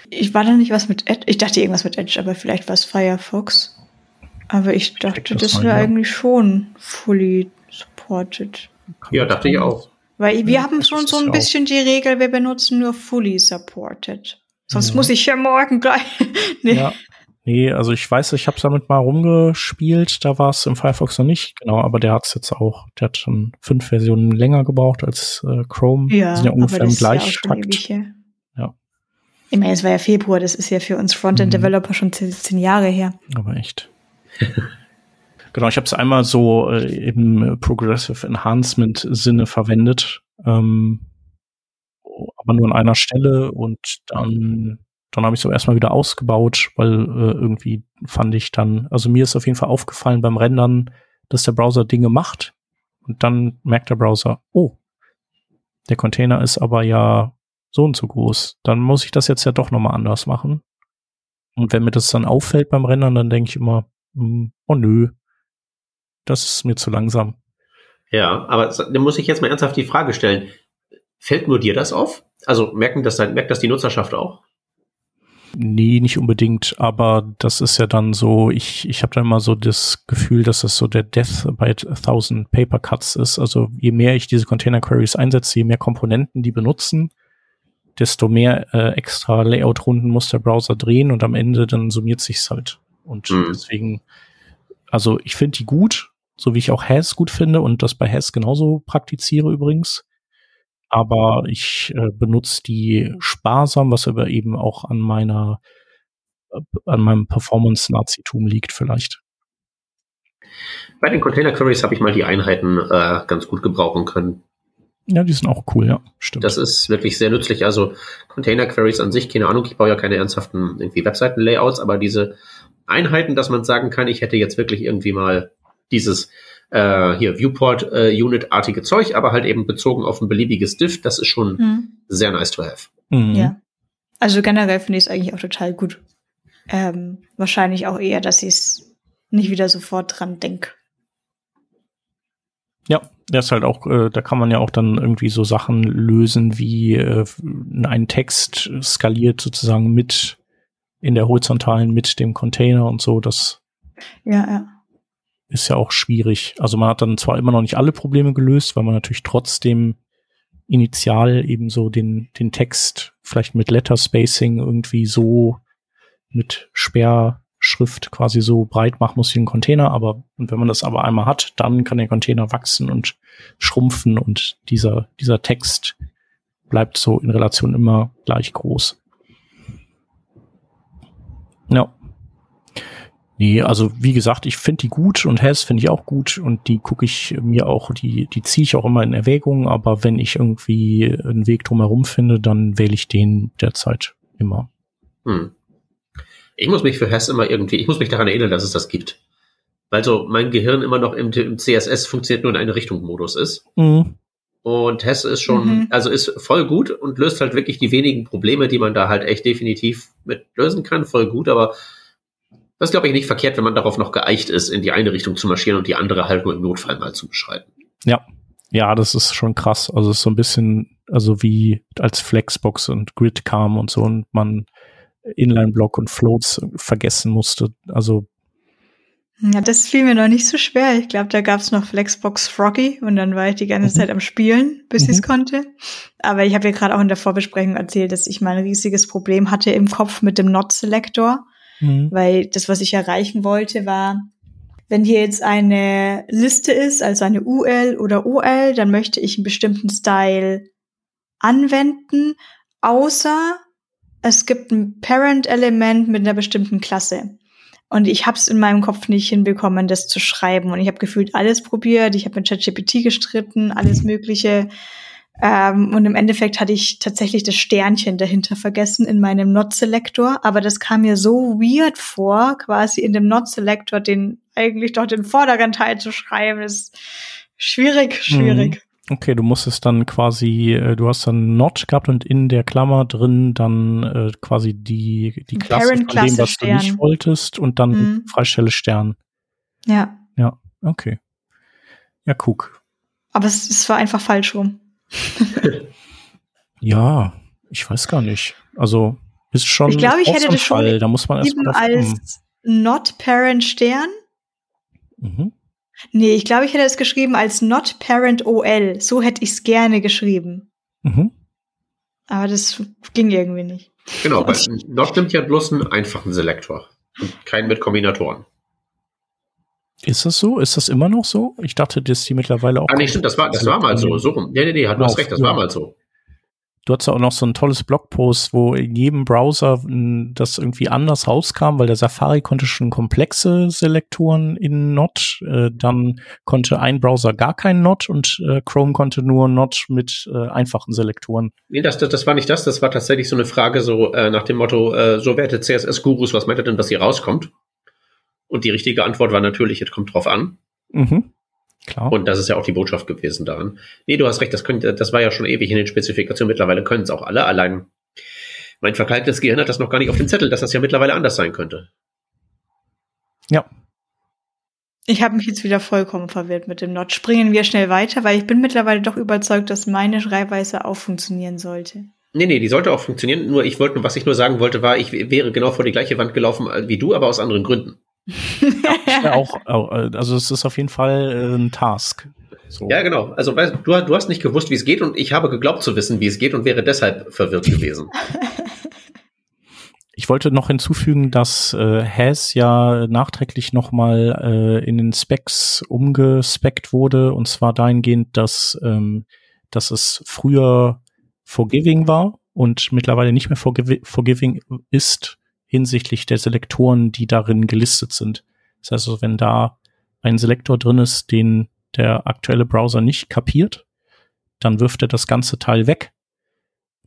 Ich war da nicht was mit Edge. Ich dachte irgendwas mit Edge, aber vielleicht war es Firefox. Aber ich dachte, das, das wäre ja. eigentlich schon fully supported. Ja, dachte ich auch. Weil wir ja, haben schon so ein bisschen auch. die Regel, wir benutzen nur fully supported. Sonst ja. muss ich ja morgen gleich. nee. Ja. Nee, also ich weiß, ich habe damit mal rumgespielt, da war es im Firefox noch nicht, genau, aber der hat es jetzt auch, der hat schon fünf Versionen länger gebraucht als äh, Chrome. Ja, die sind ja ungefähr im Gleichtakt. Ja. Ich meine, es war ja Februar, das ist ja für uns Frontend-Developer mhm. schon zehn, Jahre her. Aber echt. genau, ich habe es einmal so äh, im Progressive Enhancement Sinne verwendet. Ähm, aber nur an einer Stelle und dann, dann habe ich es aber erstmal wieder ausgebaut, weil äh, irgendwie fand ich dann, also mir ist auf jeden Fall aufgefallen beim Rendern, dass der Browser Dinge macht und dann merkt der Browser, oh, der Container ist aber ja so und so groß. Dann muss ich das jetzt ja doch nochmal anders machen. Und wenn mir das dann auffällt beim Rendern, dann denke ich immer, hm, oh nö, das ist mir zu langsam. Ja, aber dann muss ich jetzt mal ernsthaft die Frage stellen. Fällt nur dir das auf? Also merken das, merkt das die Nutzerschaft auch? Nee, nicht unbedingt, aber das ist ja dann so, ich, ich habe da immer so das Gefühl, dass das so der Death by Thousand Paper Cuts ist. Also je mehr ich diese Container Queries einsetze, je mehr Komponenten die benutzen, desto mehr äh, extra Layout-Runden muss der Browser drehen und am Ende dann summiert sich's halt. Und mhm. deswegen, also ich finde die gut, so wie ich auch Has gut finde und das bei Has genauso praktiziere übrigens. Aber ich äh, benutze die sparsam, was aber eben auch an meiner, äh, an meinem Performance-Nazitum liegt vielleicht. Bei den Container Queries habe ich mal die Einheiten äh, ganz gut gebrauchen können. Ja, die sind auch cool, ja, stimmt. Das ist wirklich sehr nützlich. Also Container Queries an sich, keine Ahnung, ich baue ja keine ernsthaften irgendwie Webseiten-Layouts, aber diese Einheiten, dass man sagen kann, ich hätte jetzt wirklich irgendwie mal dieses äh, hier Viewport-Unit-artige äh, Zeug, aber halt eben bezogen auf ein beliebiges Diff, das ist schon mhm. sehr nice to have. Mhm. Ja. Also generell finde ich es eigentlich auch total gut. Ähm, wahrscheinlich auch eher, dass ich es nicht wieder sofort dran denke. Ja, das ist halt auch, äh, da kann man ja auch dann irgendwie so Sachen lösen, wie äh, ein Text skaliert sozusagen mit in der horizontalen mit dem Container und so. Das ja, ja. ist ja auch schwierig. Also man hat dann zwar immer noch nicht alle Probleme gelöst, weil man natürlich trotzdem initial eben so den, den Text vielleicht mit Letter Spacing irgendwie so mit Sperr Schrift quasi so breit machen muss wie ein Container, aber und wenn man das aber einmal hat, dann kann der Container wachsen und schrumpfen und dieser, dieser Text bleibt so in Relation immer gleich groß. Ja. Nee, also wie gesagt, ich finde die gut und Hess finde ich auch gut und die gucke ich mir auch, die, die ziehe ich auch immer in Erwägung, aber wenn ich irgendwie einen Weg drumherum finde, dann wähle ich den derzeit immer. Hm. Ich muss mich für Hess immer irgendwie, ich muss mich daran erinnern, dass es das gibt. Weil so mein Gehirn immer noch im, im CSS funktioniert nur in eine Richtung Modus ist. Mhm. Und Hess ist schon, mhm. also ist voll gut und löst halt wirklich die wenigen Probleme, die man da halt echt definitiv mit lösen kann, voll gut, aber das ist, glaube ich, nicht verkehrt, wenn man darauf noch geeicht ist, in die eine Richtung zu marschieren und die andere halt nur im Notfall mal zu beschreiben. Ja. Ja, das ist schon krass. Also es ist so ein bisschen, also wie als Flexbox und Grid kam und so und man Inline-Block und Floats vergessen musste. Also ja, das fiel mir noch nicht so schwer. Ich glaube, da gab's noch Flexbox Froggy und dann war ich die ganze mhm. Zeit am Spielen, bis mhm. ich es konnte. Aber ich habe ja gerade auch in der Vorbesprechung erzählt, dass ich mal ein riesiges Problem hatte im Kopf mit dem Not-Selector, mhm. weil das, was ich erreichen wollte, war, wenn hier jetzt eine Liste ist, also eine UL oder OL, dann möchte ich einen bestimmten Style anwenden, außer es gibt ein Parent-Element mit einer bestimmten Klasse. Und ich habe es in meinem Kopf nicht hinbekommen, das zu schreiben. Und ich habe gefühlt alles probiert. Ich habe mit ChatGPT gestritten, alles Mögliche. Ähm, und im Endeffekt hatte ich tatsächlich das Sternchen dahinter vergessen in meinem Not-Selector. Aber das kam mir so weird vor, quasi in dem Not-Selector den eigentlich doch den vorderen Teil zu schreiben. Das ist schwierig, schwierig. Okay, du musstest dann quasi, äh, du hast dann Not gehabt und in der Klammer drin dann äh, quasi die, die Klasse von dem, was Stern. du nicht wolltest und dann mhm. Freistelle Stern. Ja. Ja, okay. Ja, guck. Aber es, es war einfach falsch rum. ja, ich weiß gar nicht. Also ist schon. Ich glaube, ich hätte das schon da muss man erstmal als Not Parent Stern. Mhm. Nee, ich glaube, ich hätte es geschrieben als Not Parent OL. So hätte ich es gerne geschrieben. Mhm. Aber das ging irgendwie nicht. Genau, weil Not nimmt ja bloß einen einfachen Selektor. Und keinen mit Kombinatoren. Ist das so? Ist das immer noch so? Ich dachte, dass die mittlerweile auch. Ah, nee, stimmt, das war, das war mal so. So rum. Nee, nee, nee, hat du hast recht, das war mal so. Du hattest auch noch so ein tolles Blogpost, wo in jedem Browser das irgendwie anders rauskam, weil der Safari konnte schon komplexe Selektoren in Not, äh, dann konnte ein Browser gar keinen Not und äh, Chrome konnte nur Not mit äh, einfachen Selektoren. Nee, das, das, das war nicht das, das war tatsächlich so eine Frage so äh, nach dem Motto, äh, so werte CSS-Gurus, was meint ihr denn, dass hier rauskommt? Und die richtige Antwort war natürlich, es kommt drauf an. Mhm. Klar. Und das ist ja auch die Botschaft gewesen daran. Nee, du hast recht, das, könnte, das war ja schon ewig in den Spezifikationen. Mittlerweile können es auch alle. Allein mein verkalktes Gehirn hat das noch gar nicht auf dem Zettel, dass das ja mittlerweile anders sein könnte. Ja. Ich habe mich jetzt wieder vollkommen verwirrt mit dem Not. Springen wir schnell weiter, weil ich bin mittlerweile doch überzeugt, dass meine Schreibweise auch funktionieren sollte. Nee, nee, die sollte auch funktionieren. Nur ich wollte, was ich nur sagen wollte, war, ich wäre genau vor die gleiche Wand gelaufen wie du, aber aus anderen Gründen ja, auch, also es ist auf jeden Fall äh, ein Task. So. Ja, genau. Also weißt, du, du hast nicht gewusst, wie es geht und ich habe geglaubt zu wissen, wie es geht und wäre deshalb verwirrt gewesen. Ich wollte noch hinzufügen, dass äh, Has ja nachträglich nochmal äh, in den Specs umgespeckt wurde und zwar dahingehend, dass, ähm, dass es früher forgiving war und mittlerweile nicht mehr forgiving ist hinsichtlich der Selektoren, die darin gelistet sind. Das heißt also, wenn da ein Selektor drin ist, den der aktuelle Browser nicht kapiert, dann wirft er das ganze Teil weg.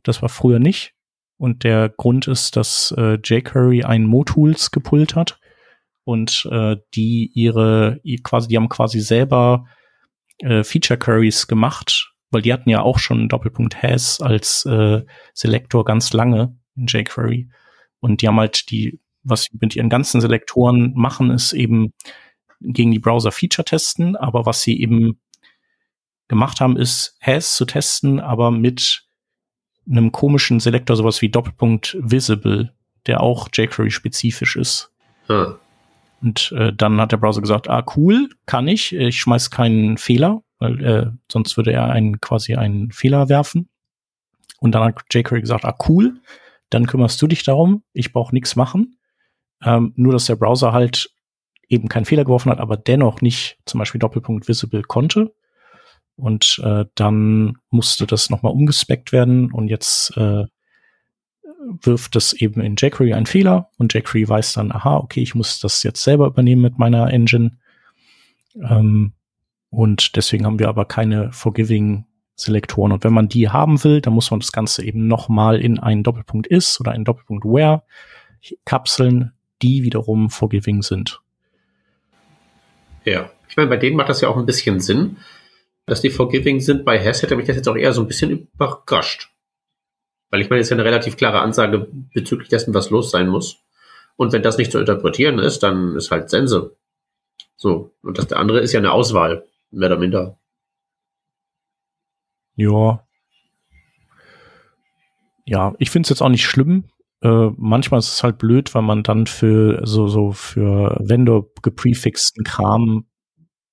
Das war früher nicht. Und der Grund ist, dass äh, jQuery ein Motools gepullt hat und äh, die ihre quasi, die haben quasi selber äh, Feature Queries gemacht, weil die hatten ja auch schon Doppelpunkt has als äh, Selektor ganz lange in jQuery. Und die haben halt die, was sie mit ihren ganzen Selektoren machen, ist eben gegen die Browser Feature testen. Aber was sie eben gemacht haben, ist Has zu testen, aber mit einem komischen Selektor, sowas wie Doppelpunkt Visible, der auch jQuery spezifisch ist. Hm. Und äh, dann hat der Browser gesagt, ah cool, kann ich, ich schmeiß keinen Fehler, weil äh, sonst würde er einen quasi einen Fehler werfen. Und dann hat jQuery gesagt, ah cool, dann kümmerst du dich darum, ich brauche nichts machen. Ähm, nur, dass der Browser halt eben keinen Fehler geworfen hat, aber dennoch nicht zum Beispiel Doppelpunkt Visible konnte. Und äh, dann musste das nochmal umgespeckt werden und jetzt äh, wirft es eben in jQuery einen Fehler und jQuery weiß dann, aha, okay, ich muss das jetzt selber übernehmen mit meiner Engine. Ähm, und deswegen haben wir aber keine Forgiving Selektoren. Und wenn man die haben will, dann muss man das Ganze eben nochmal in einen Doppelpunkt is oder einen Doppelpunkt where kapseln, die wiederum forgiving sind. Ja, ich meine, bei denen macht das ja auch ein bisschen Sinn, dass die forgiving sind. Bei Hess hätte mich das jetzt auch eher so ein bisschen überrascht. Weil ich meine, es ist ja eine relativ klare Ansage bezüglich dessen, was los sein muss. Und wenn das nicht zu interpretieren ist, dann ist halt Sense. So. Und das der andere ist ja eine Auswahl, mehr oder minder. Ja. Ja, ich finde es jetzt auch nicht schlimm. Äh, manchmal ist es halt blöd, weil man dann für so, so für Vendor geprefixten Kram,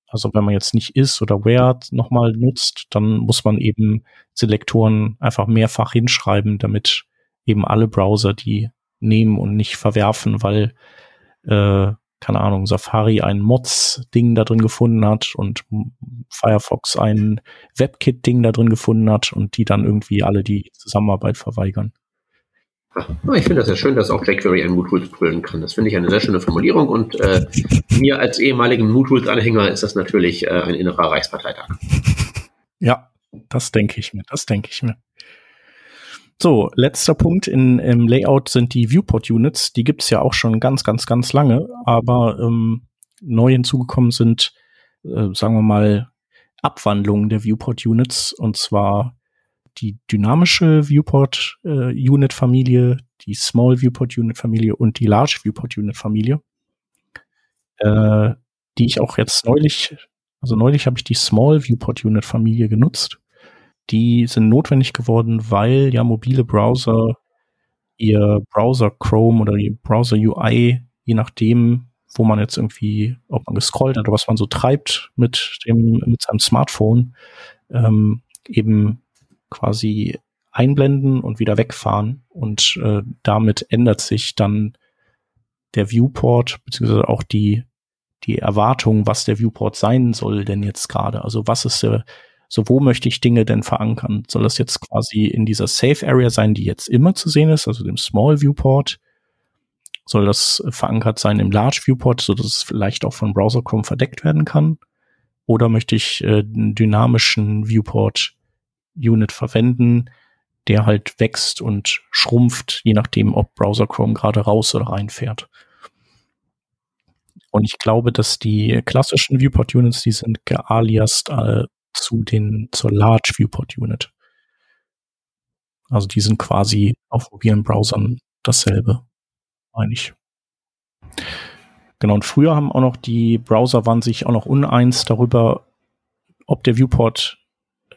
also wenn man jetzt nicht ist oder where nochmal nutzt, dann muss man eben Selektoren einfach mehrfach hinschreiben, damit eben alle Browser die nehmen und nicht verwerfen, weil äh, keine Ahnung, Safari ein Mods-Ding da drin gefunden hat und Firefox ein WebKit-Ding da drin gefunden hat und die dann irgendwie alle die Zusammenarbeit verweigern. Ich finde das ja schön, dass auch jQuery ein MooTools brüllen kann. Das finde ich eine sehr schöne Formulierung und äh, mir als ehemaligen MooTools-Anhänger ist das natürlich äh, ein innerer Reichsparteitag. Ja, das denke ich mir, das denke ich mir. So, letzter Punkt. In, im Layout sind die Viewport-Units. Die gibt's ja auch schon ganz, ganz, ganz lange, aber ähm, neu hinzugekommen sind, äh, sagen wir mal, Abwandlungen der Viewport-Units und zwar die dynamische Viewport-Unit-Familie, äh, die Small Viewport-Unit-Familie und die Large Viewport-Unit-Familie, äh, die ich auch jetzt neulich, also neulich habe ich die Small Viewport-Unit-Familie genutzt die sind notwendig geworden, weil ja mobile Browser ihr Browser Chrome oder ihr Browser UI, je nachdem, wo man jetzt irgendwie, ob man gescrollt hat oder was man so treibt mit dem, mit seinem Smartphone, ähm, eben quasi einblenden und wieder wegfahren. Und äh, damit ändert sich dann der Viewport, beziehungsweise auch die, die Erwartung, was der Viewport sein soll denn jetzt gerade. Also was ist der, So, wo möchte ich Dinge denn verankern? Soll das jetzt quasi in dieser Safe Area sein, die jetzt immer zu sehen ist, also dem Small Viewport? Soll das verankert sein im Large Viewport, so dass es vielleicht auch von Browser Chrome verdeckt werden kann? Oder möchte ich äh, einen dynamischen Viewport Unit verwenden, der halt wächst und schrumpft, je nachdem, ob Browser Chrome gerade raus oder reinfährt? Und ich glaube, dass die klassischen Viewport Units, die sind gealiast äh, zu den, zur Large Viewport Unit. Also die sind quasi auf mobilen Browsern dasselbe, meine ich. Genau, und früher haben auch noch die Browser waren sich auch noch uneins darüber, ob der Viewport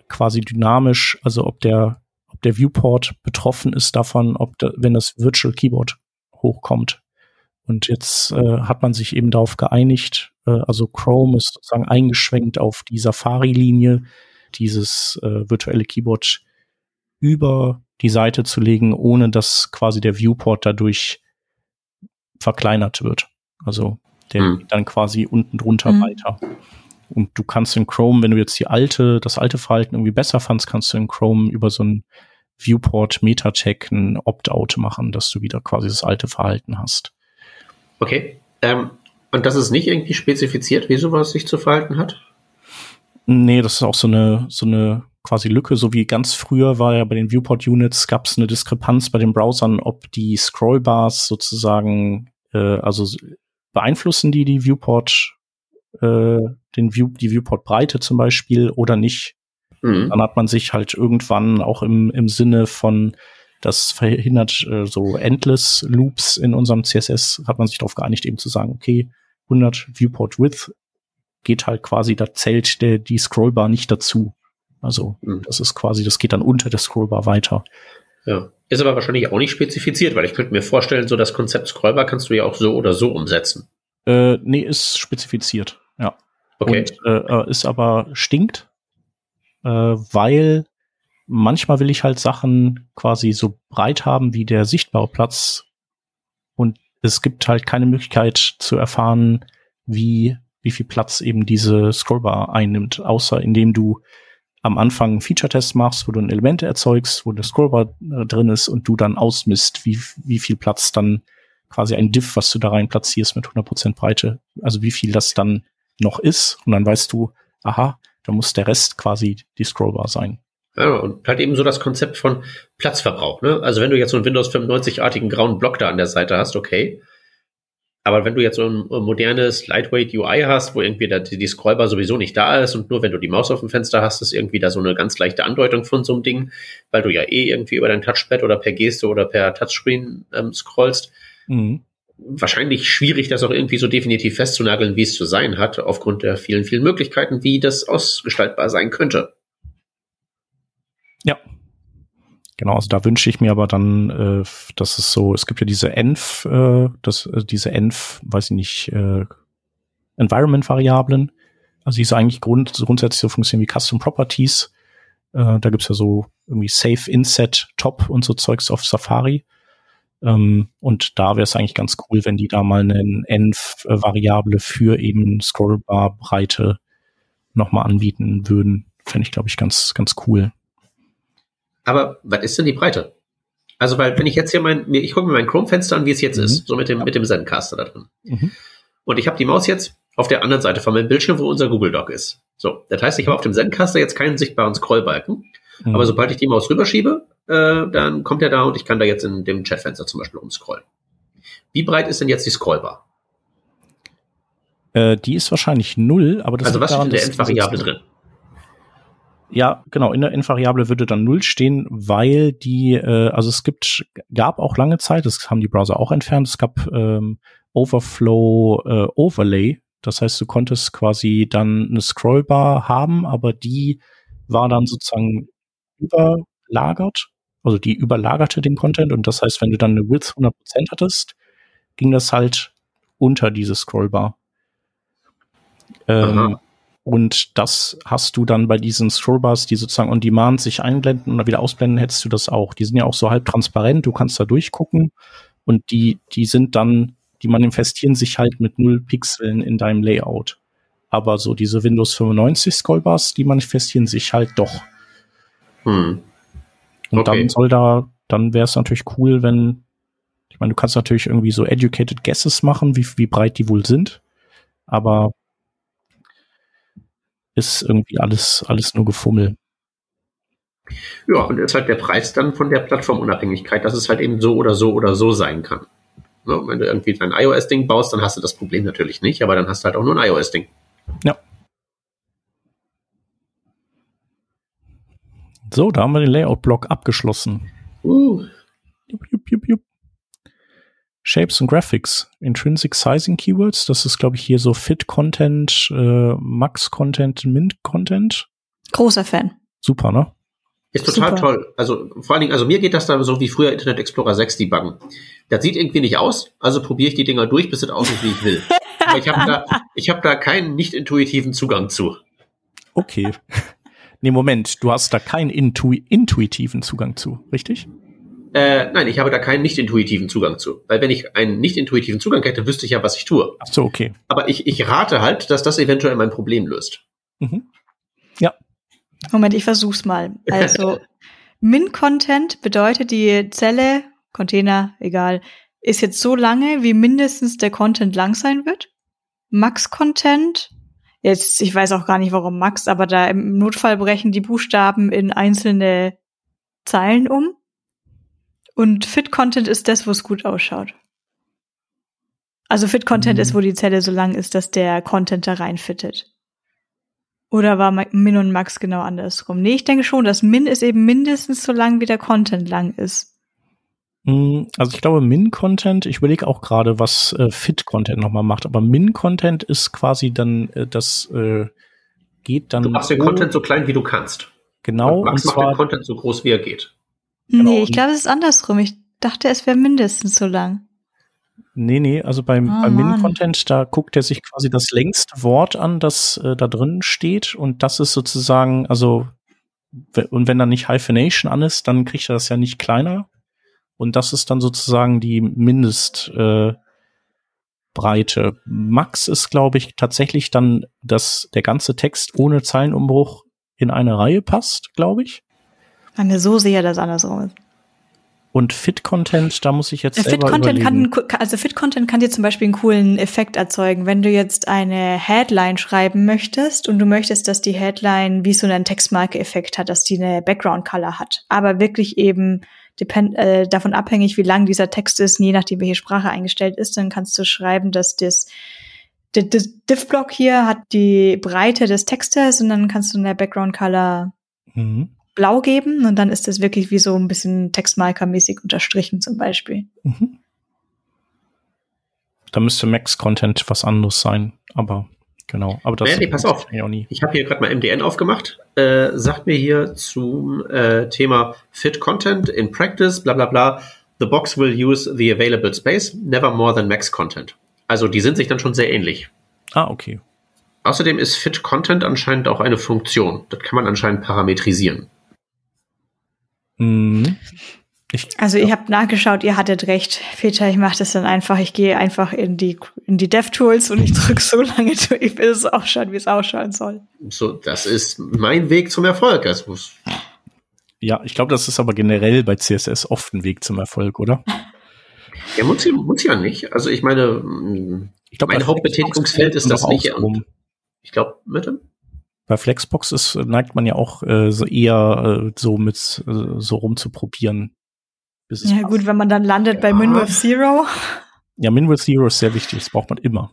quasi dynamisch, also ob der, ob der Viewport betroffen ist davon, ob da, wenn das Virtual Keyboard hochkommt. Und jetzt äh, hat man sich eben darauf geeinigt, also Chrome ist sozusagen eingeschwenkt auf die Safari-Linie, dieses äh, virtuelle Keyboard über die Seite zu legen, ohne dass quasi der Viewport dadurch verkleinert wird. Also der mhm. dann quasi unten drunter mhm. weiter. Und du kannst in Chrome, wenn du jetzt die alte, das alte Verhalten irgendwie besser fandst, kannst du in Chrome über so ein Viewport Meta-Check ein Opt-out machen, dass du wieder quasi das alte Verhalten hast. Okay. Ähm, und das ist nicht irgendwie spezifiziert, wie sowas sich zu verhalten hat? Nee, das ist auch so eine, so eine quasi Lücke, so wie ganz früher war ja bei den Viewport-Units gab es eine Diskrepanz bei den Browsern, ob die Scrollbars sozusagen, äh, also beeinflussen die die Viewport, äh, den View, die Viewport-Breite zum Beispiel oder nicht. Mhm. Dann hat man sich halt irgendwann auch im, im Sinne von das verhindert äh, so Endless Loops in unserem CSS, hat man sich darauf geeinigt, eben zu sagen, okay, 100 Viewport Width geht halt quasi, da zählt der, die Scrollbar nicht dazu. Also mhm. das ist quasi, das geht dann unter der Scrollbar weiter. Ja. Ist aber wahrscheinlich auch nicht spezifiziert, weil ich könnte mir vorstellen, so das Konzept Scrollbar kannst du ja auch so oder so umsetzen. Äh, nee, ist spezifiziert, ja. Okay. Und, äh, äh ist aber stinkt, äh, weil manchmal will ich halt Sachen quasi so breit haben wie der sichtbare Platz und es gibt halt keine Möglichkeit zu erfahren, wie, wie viel Platz eben diese Scrollbar einnimmt, außer indem du am Anfang einen Feature-Test machst, wo du ein Element erzeugst, wo eine Scrollbar äh, drin ist und du dann ausmisst, wie, wie viel Platz dann quasi ein Diff, was du da rein platzierst mit 100% Breite, also wie viel das dann noch ist. Und dann weißt du, aha, da muss der Rest quasi die Scrollbar sein. Ja, und halt eben so das Konzept von Platzverbrauch. Ne? Also wenn du jetzt so einen Windows 95-artigen grauen Block da an der Seite hast, okay. Aber wenn du jetzt so ein modernes Lightweight UI hast, wo irgendwie da die, die Scrollbar sowieso nicht da ist und nur wenn du die Maus auf dem Fenster hast, ist irgendwie da so eine ganz leichte Andeutung von so einem Ding, weil du ja eh irgendwie über dein Touchpad oder per Geste oder per Touchscreen ähm, scrollst. Mhm. Wahrscheinlich schwierig, das auch irgendwie so definitiv festzunageln, wie es zu sein hat, aufgrund der vielen, vielen Möglichkeiten, wie das ausgestaltbar sein könnte. Ja. Genau, also da wünsche ich mir aber dann, äh, dass es so, es gibt ja diese env, äh, das, äh, diese env, weiß ich nicht, äh, Environment-Variablen, also die so eigentlich grund, grundsätzlich so funktionieren wie Custom Properties. Äh, da gibt's ja so irgendwie Safe Inset Top und so Zeugs auf Safari. Ähm, und da wäre es eigentlich ganz cool, wenn die da mal eine env-Variable für eben Scrollbar-Breite nochmal anbieten würden. Fände ich, glaube ich, ganz, ganz cool. Aber was ist denn die Breite? Also, weil, wenn ich jetzt hier mein, ich gucke mir mein Chrome-Fenster an, wie es jetzt mhm. ist, so mit dem, mit dem Zencaster da drin. Mhm. Und ich habe die Maus jetzt auf der anderen Seite von meinem Bildschirm, wo unser Google Doc ist. So, das heißt, ich habe auf dem Zencaster jetzt keinen sichtbaren Scrollbalken. Mhm. Aber sobald ich die Maus rüberschiebe, äh, dann kommt er da und ich kann da jetzt in dem Chatfenster zum Beispiel umscrollen. Wie breit ist denn jetzt die Scrollbar? Äh, die ist wahrscheinlich null, aber das also was daran, ist in der Endvariable drin? Ja, genau, in der Endvariable würde dann null stehen, weil die, äh, also es gibt, gab auch lange Zeit, das haben die Browser auch entfernt, es gab ähm, Overflow äh, Overlay. Das heißt, du konntest quasi dann eine Scrollbar haben, aber die war dann sozusagen überlagert, also die überlagerte den Content und das heißt, wenn du dann eine Width 100% hattest, ging das halt unter diese Scrollbar. Ähm, und das hast du dann bei diesen Scrollbars, die sozusagen on demand sich einblenden oder wieder ausblenden, hättest du das auch. Die sind ja auch so halb transparent, du kannst da durchgucken und die, die sind dann, die manifestieren sich halt mit null Pixeln in deinem Layout. aber so diese Windows 95 Scrollbars, die manifestieren sich halt doch. Hm. Und okay. dann soll da, dann wäre es natürlich cool, wenn, ich meine, du kannst natürlich irgendwie so educated guesses machen, wie, wie breit die wohl sind, aber ist irgendwie alles, alles nur Gefummel. Ja, und ist halt der Preis dann von der Plattformunabhängigkeit, dass es halt eben so oder so oder so sein kann. Ne? Wenn du irgendwie ein iOS-Ding baust, dann hast du das Problem natürlich nicht, aber dann hast du halt auch nur ein iOS-Ding. Ja. So, da haben wir den Layout-Block abgeschlossen. Uh. Jupp, jupp, jupp, jupp. Shapes und Graphics, Intrinsic Sizing Keywords, das ist, glaube ich, hier so Fit Content, äh, Max Content, Mint Content. Großer Fan. Super, ne? Ist total Super. toll. Also vor allen Dingen, also mir geht das da so wie früher Internet Explorer 6 debuggen. Das sieht irgendwie nicht aus, also probiere ich die Dinger durch, bis es aussieht, wie ich will. Aber ich habe da, ich hab da keinen nicht intuitiven Zugang zu. Okay. Nee, Moment, du hast da keinen intu intuitiven Zugang zu, richtig? Äh, nein, ich habe da keinen nicht intuitiven Zugang zu. Weil wenn ich einen nicht intuitiven Zugang hätte, wüsste ich ja, was ich tue. Ach so, okay. Aber ich, ich rate halt, dass das eventuell mein Problem löst. Mhm. Ja, Moment, ich versuch's mal. Also, Min-Content bedeutet, die Zelle, Container, egal, ist jetzt so lange, wie mindestens der Content lang sein wird. Max-Content, jetzt, ich weiß auch gar nicht, warum Max, aber da im Notfall brechen die Buchstaben in einzelne Zeilen um. Und Fit-Content ist das, wo es gut ausschaut. Also Fit-Content mhm. ist, wo die Zelle so lang ist, dass der Content da reinfittet. Oder war Min und Max genau andersrum? Nee, ich denke schon, dass Min ist eben mindestens so lang, wie der Content lang ist. Hm, also ich glaube, Min-Content, ich überlege auch gerade, was äh, Fit-Content nochmal macht, aber Min-Content ist quasi dann, äh, das äh, geht dann. Du machst den Content so klein, wie du kannst. Genau. Und Max und macht den Content so groß, wie er geht. Genau. Nee, ich glaube, es ist andersrum. Ich dachte, es wäre mindestens so lang. Nee, nee, also beim, oh, beim Min-Content, da guckt er sich quasi das längste Wort an, das äh, da drin steht. Und das ist sozusagen, also, und wenn da nicht Hyphenation an ist, dann kriegt er das ja nicht kleiner. Und das ist dann sozusagen die Mindestbreite. Äh, Max ist, glaube ich, tatsächlich dann, dass der ganze Text ohne Zeilenumbruch in eine Reihe passt, glaube ich. Ich bin mir so sicher, dass andersrum ist. Und Fit-Content, da muss ich jetzt Fit selber Content überlegen. kann, also Fit-Content kann dir zum Beispiel einen coolen Effekt erzeugen. Wenn du jetzt eine Headline schreiben möchtest und du möchtest, dass die Headline wie so einen Textmarke-Effekt hat, dass die eine Background-Color hat, aber wirklich eben depend, äh, davon abhängig, wie lang dieser Text ist, je nachdem, welche Sprache eingestellt ist, dann kannst du schreiben, dass das das Div-Block hier hat die Breite des Textes und dann kannst du eine Background-Color mhm blau geben und dann ist das wirklich wie so ein bisschen Textmarker-mäßig unterstrichen zum Beispiel. Mhm. Da müsste Max-Content was anderes sein, aber genau. Aber das nee, pass auf. Ich habe hier gerade mal MDN aufgemacht. Äh, sagt mir hier zum äh, Thema Fit Content in Practice, bla bla bla. The box will use the available space, never more than max content. Also die sind sich dann schon sehr ähnlich. Ah, okay. Außerdem ist Fit Content anscheinend auch eine Funktion. Das kann man anscheinend parametrisieren. Mhm. Ich, also ich habe nachgeschaut, ihr hattet recht. Peter, ich mache das dann einfach. Ich gehe einfach in die in die DevTools und ich drücke so lange durch, bis es ausschaut, wie es ausschauen soll. So, das ist mein Weg zum Erfolg. Das muss ja, ich glaube, das ist aber generell bei CSS oft ein Weg zum Erfolg, oder? Ja, muss, muss ja nicht. Also ich meine, ich glaub, mein Hauptbetätigungsfeld ist das nicht. ich glaube, bitte? Bei Flexbox ist, neigt man ja auch äh, so eher äh, so mit äh, so rumzuprobieren. ja, gut, wenn man dann landet ja. bei Minwolf Zero. Ja, Minwolf Zero ist sehr wichtig, das braucht man immer.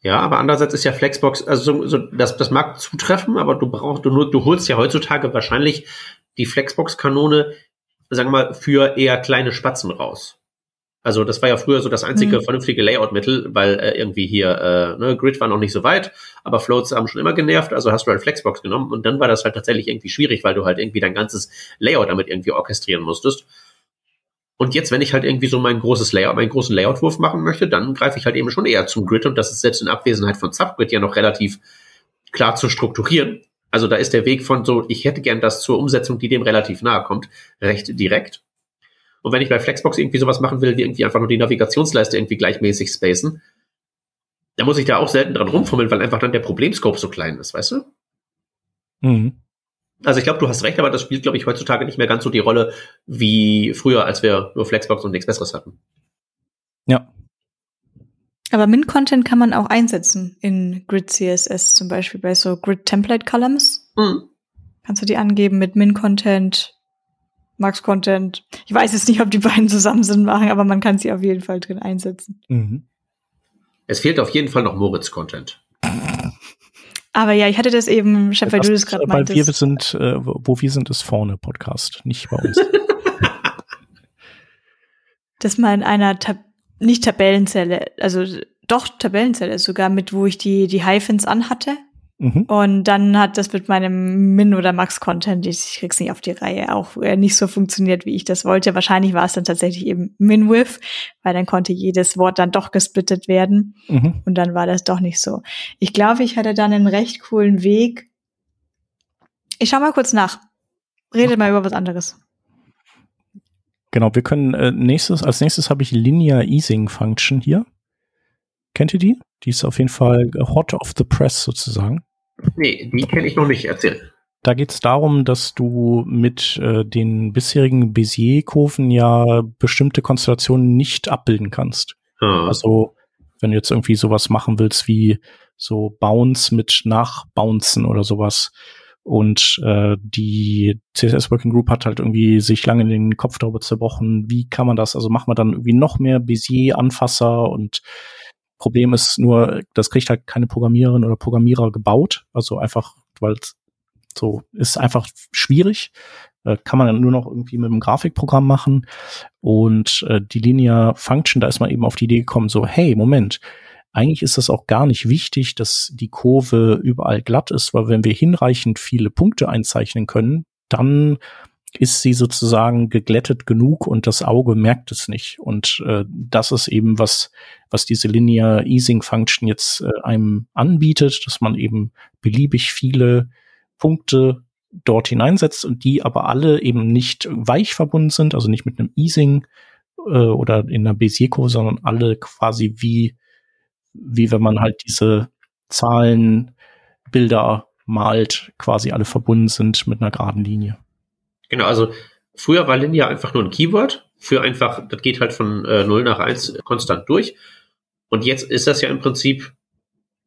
Ja, aber andererseits ist ja Flexbox, also so, so, das, das mag zutreffen, aber du brauchst, du, du holst ja heutzutage wahrscheinlich die Flexbox-Kanone, sagen wir mal, für eher kleine Spatzen raus. Also das war ja früher so das einzige mhm. vernünftige Layout-Mittel, weil äh, irgendwie hier äh, ne, Grid war noch nicht so weit, aber Floats haben schon immer genervt, also hast du halt Flexbox genommen und dann war das halt tatsächlich irgendwie schwierig, weil du halt irgendwie dein ganzes Layout damit irgendwie orchestrieren musstest. Und jetzt, wenn ich halt irgendwie so mein großes Layout, meinen großen Layout-Wurf machen möchte, dann greife ich halt eben schon eher zum Grid und das ist selbst in Abwesenheit von Subgrid ja noch relativ klar zu strukturieren. Also da ist der Weg von so, ich hätte gern das zur Umsetzung, die dem relativ nahe kommt, recht direkt. Und wenn ich bei Flexbox irgendwie sowas machen will, wie irgendwie einfach nur die Navigationsleiste irgendwie gleichmäßig spacen, Da muss ich da auch selten dran rumfummeln, weil einfach dann der Problemscope so klein ist, weißt du? Mhm. Also ich glaube, du hast recht, aber das spielt, glaube ich, heutzutage nicht mehr ganz so die Rolle wie früher, als wir nur Flexbox und nichts Besseres hatten. Ja. Aber Min-Content kann man auch einsetzen in Grid CSS, zum Beispiel bei so Grid Template Columns. Mhm. Kannst du die angeben mit Min-Content, Max-Content. Ich weiß jetzt nicht, ob die beiden zusammen Sinn machen, aber man kann sie auf jeden Fall drin einsetzen. Mhm. Es fehlt auf jeden Fall noch Moritz-Content. Aber ja, ich hatte das eben, Chef, weil du das gerade meintest. Weil wir sind, äh, wo wir sind, ist vorne Podcast, nicht bei uns. dass man in einer Tab nicht Tabellenzelle, also doch Tabellenzelle sogar mit, wo ich die, die Hyphens anhatte. Mhm. Und dann hat das mit meinem Min- oder Max-Content, ich krieg's nicht auf die Reihe, auch äh, nicht so funktioniert, wie ich das wollte. Wahrscheinlich war es dann tatsächlich eben Min-With, weil dann konnte jedes Wort dann doch gesplittet werden. Mhm. Und dann war das doch nicht so. Ich glaube, ich hatte dann einen recht coolen Weg. Ich schau mal kurz nach. Redet mal über was anderes. Genau, wir können äh, nächstes, als nächstes habe ich Linear Easing Function hier. Kennt ihr die? Die ist auf jeden Fall hot off the press sozusagen. Nee, die kenne ich noch nicht. Erzähl. Da geht es darum, dass du mit äh, den bisherigen Bézier-Kurven ja bestimmte Konstellationen nicht abbilden kannst. Hm. Also, wenn du jetzt irgendwie sowas machen willst wie so Bounce mit Nachbouncen oder sowas, und äh, die CSS Working Group hat halt irgendwie sich lange den Kopf darüber zerbrochen, wie kann man das, also machen wir dann irgendwie noch mehr Bézier-Anfasser und Problem ist nur, das kriegt halt keine Programmiererin oder Programmierer gebaut. Also einfach, weil so ist einfach schwierig. Äh, kann man dann nur noch irgendwie mit einem Grafikprogramm machen. Und äh, die Linear Function, da ist man eben auf die Idee gekommen, so, hey, Moment, eigentlich ist das auch gar nicht wichtig, dass die Kurve überall glatt ist, weil wenn wir hinreichend viele Punkte einzeichnen können, dann ist sie sozusagen geglättet genug und das Auge merkt es nicht. Und äh, das ist eben was, was diese Linear Easing Function jetzt äh, einem anbietet, dass man eben beliebig viele Punkte dort hineinsetzt und die aber alle eben nicht weich verbunden sind, also nicht mit einem Easing äh, oder in einer Bézier-Kurve, sondern alle quasi wie wie wenn man halt diese Zahlenbilder malt, quasi alle verbunden sind mit einer geraden Linie. Genau, also früher war Linear einfach nur ein Keyword, für einfach, das geht halt von äh, 0 nach 1 konstant durch. Und jetzt ist das ja im Prinzip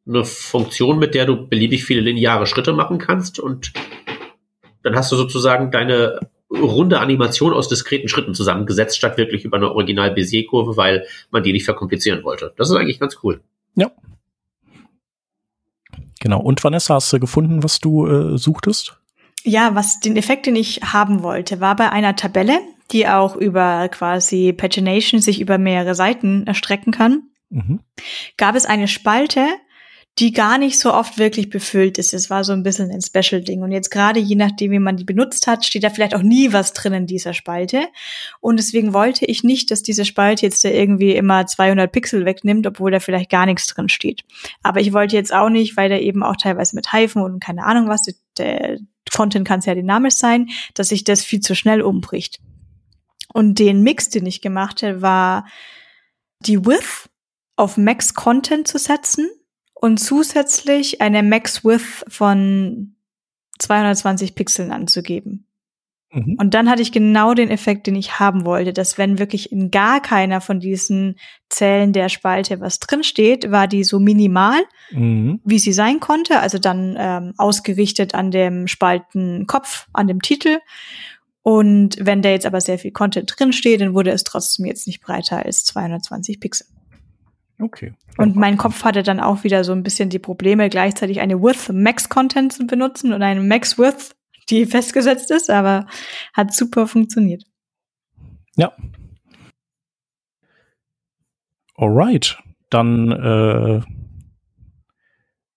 eine Funktion, mit der du beliebig viele lineare Schritte machen kannst und dann hast du sozusagen deine runde Animation aus diskreten Schritten zusammengesetzt, statt wirklich über eine Original Bézier-Kurve, weil man die nicht verkomplizieren wollte. Das ist eigentlich ganz cool. Ja. Genau. Und Vanessa, hast du gefunden, was du äh, suchtest? Ja, was den Effekt, den ich haben wollte, war bei einer Tabelle, die auch über quasi Pagination sich über mehrere Seiten erstrecken kann, mhm. gab es eine Spalte, die gar nicht so oft wirklich befüllt ist. Es war so ein bisschen ein Special-Ding. Und jetzt gerade je nachdem, wie man die benutzt hat, steht da vielleicht auch nie was drin in dieser Spalte. Und deswegen wollte ich nicht, dass diese Spalte jetzt da irgendwie immer 200 Pixel wegnimmt, obwohl da vielleicht gar nichts drin steht. Aber ich wollte jetzt auch nicht, weil da eben auch teilweise mit Hyphen und keine Ahnung was, der Content kann es ja dynamisch sein, dass sich das viel zu schnell umbricht. Und den Mix, den ich gemacht habe, war die Width auf Max Content zu setzen und zusätzlich eine Max Width von 220 Pixeln anzugeben. Mhm. Und dann hatte ich genau den Effekt, den ich haben wollte, dass wenn wirklich in gar keiner von diesen Zellen der Spalte was drinsteht, war die so minimal, mhm. wie sie sein konnte, also dann ähm, ausgerichtet an dem Spaltenkopf, an dem Titel. Und wenn da jetzt aber sehr viel Content drinsteht, dann wurde es trotzdem jetzt nicht breiter als 220 Pixel. Okay. Und mein Kopf hatte dann auch wieder so ein bisschen die Probleme, gleichzeitig eine Width Max Content zu benutzen und eine Max Width, die festgesetzt ist, aber hat super funktioniert. Ja. Alright. Dann äh,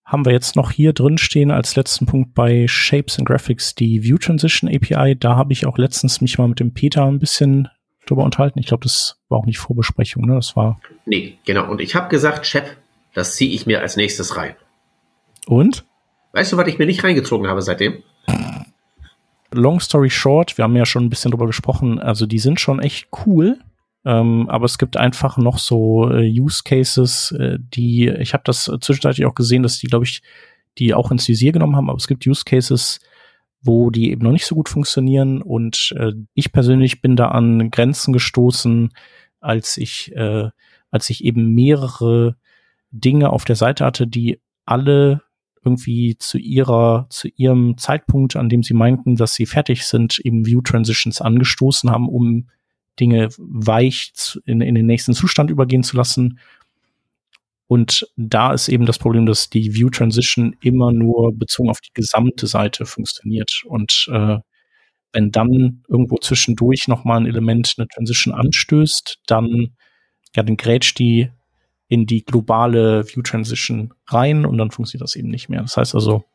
haben wir jetzt noch hier drin stehen als letzten Punkt bei Shapes and Graphics die View Transition API. Da habe ich auch letztens mich mal mit dem Peter ein bisschen drüber unterhalten. Ich glaube, das war auch nicht Vorbesprechung, ne? Das war. Nee, genau. Und ich habe gesagt, Chef, das ziehe ich mir als nächstes rein. Und? Weißt du, was ich mir nicht reingezogen habe seitdem? Long story short, wir haben ja schon ein bisschen drüber gesprochen, also die sind schon echt cool. Ähm, aber es gibt einfach noch so äh, Use Cases, äh, die, ich habe das zwischenzeitlich auch gesehen, dass die, glaube ich, die auch ins Visier genommen haben, aber es gibt Use Cases, wo die eben noch nicht so gut funktionieren. Und äh, ich persönlich bin da an Grenzen gestoßen, als ich, äh, als ich eben mehrere Dinge auf der Seite hatte, die alle irgendwie zu ihrer, zu ihrem Zeitpunkt, an dem sie meinten, dass sie fertig sind, eben View Transitions angestoßen haben, um Dinge weich in, in den nächsten Zustand übergehen zu lassen. Und da ist eben das Problem, dass die View Transition immer nur bezogen auf die gesamte Seite funktioniert. Und äh, wenn dann irgendwo zwischendurch nochmal ein Element eine Transition anstößt, dann, ja, dann grätscht die in die globale View Transition rein und dann funktioniert das eben nicht mehr. Das heißt also,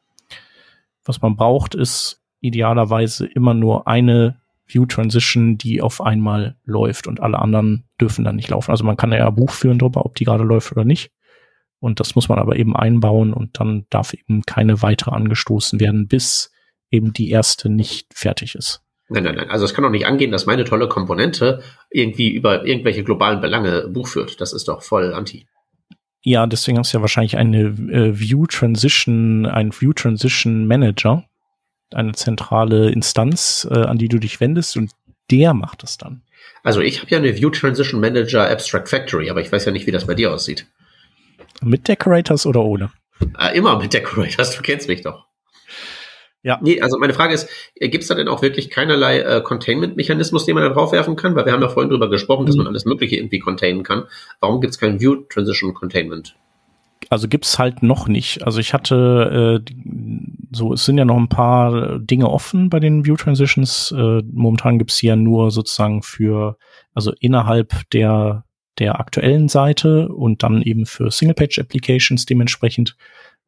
was man braucht, ist idealerweise immer nur eine View Transition, die auf einmal läuft und alle anderen dürfen dann nicht laufen. Also man kann ja Buch führen darüber, ob die gerade läuft oder nicht. Und das muss man aber eben einbauen und dann darf eben keine weitere angestoßen werden, bis eben die erste nicht fertig ist. Nein, nein, nein. Also es kann doch nicht angehen, dass meine tolle Komponente irgendwie über irgendwelche globalen Belange Buch führt. Das ist doch voll anti. Ja, deswegen hast du ja wahrscheinlich eine äh, View Transition, ein View Transition Manager, eine zentrale Instanz, äh, an die du dich wendest und der macht es dann. Also ich habe ja eine View Transition Manager Abstract Factory, aber ich weiß ja nicht, wie das bei dir aussieht. Mit Decorators oder ohne? Äh, immer mit Decorators, du kennst mich doch. Ja. Nee, also meine Frage ist, äh, gibt es da denn auch wirklich keinerlei äh, Containment-Mechanismus, den man da draufwerfen kann? Weil wir haben ja vorhin drüber gesprochen, dass mhm. man alles Mögliche irgendwie containen kann. Warum gibt es kein View Transition Containment? Also gibt's halt noch nicht. Also ich hatte äh, so, es sind ja noch ein paar Dinge offen bei den View Transitions. Äh, momentan gibt's hier nur sozusagen für, also innerhalb der der aktuellen Seite und dann eben für Single-Page-Applications dementsprechend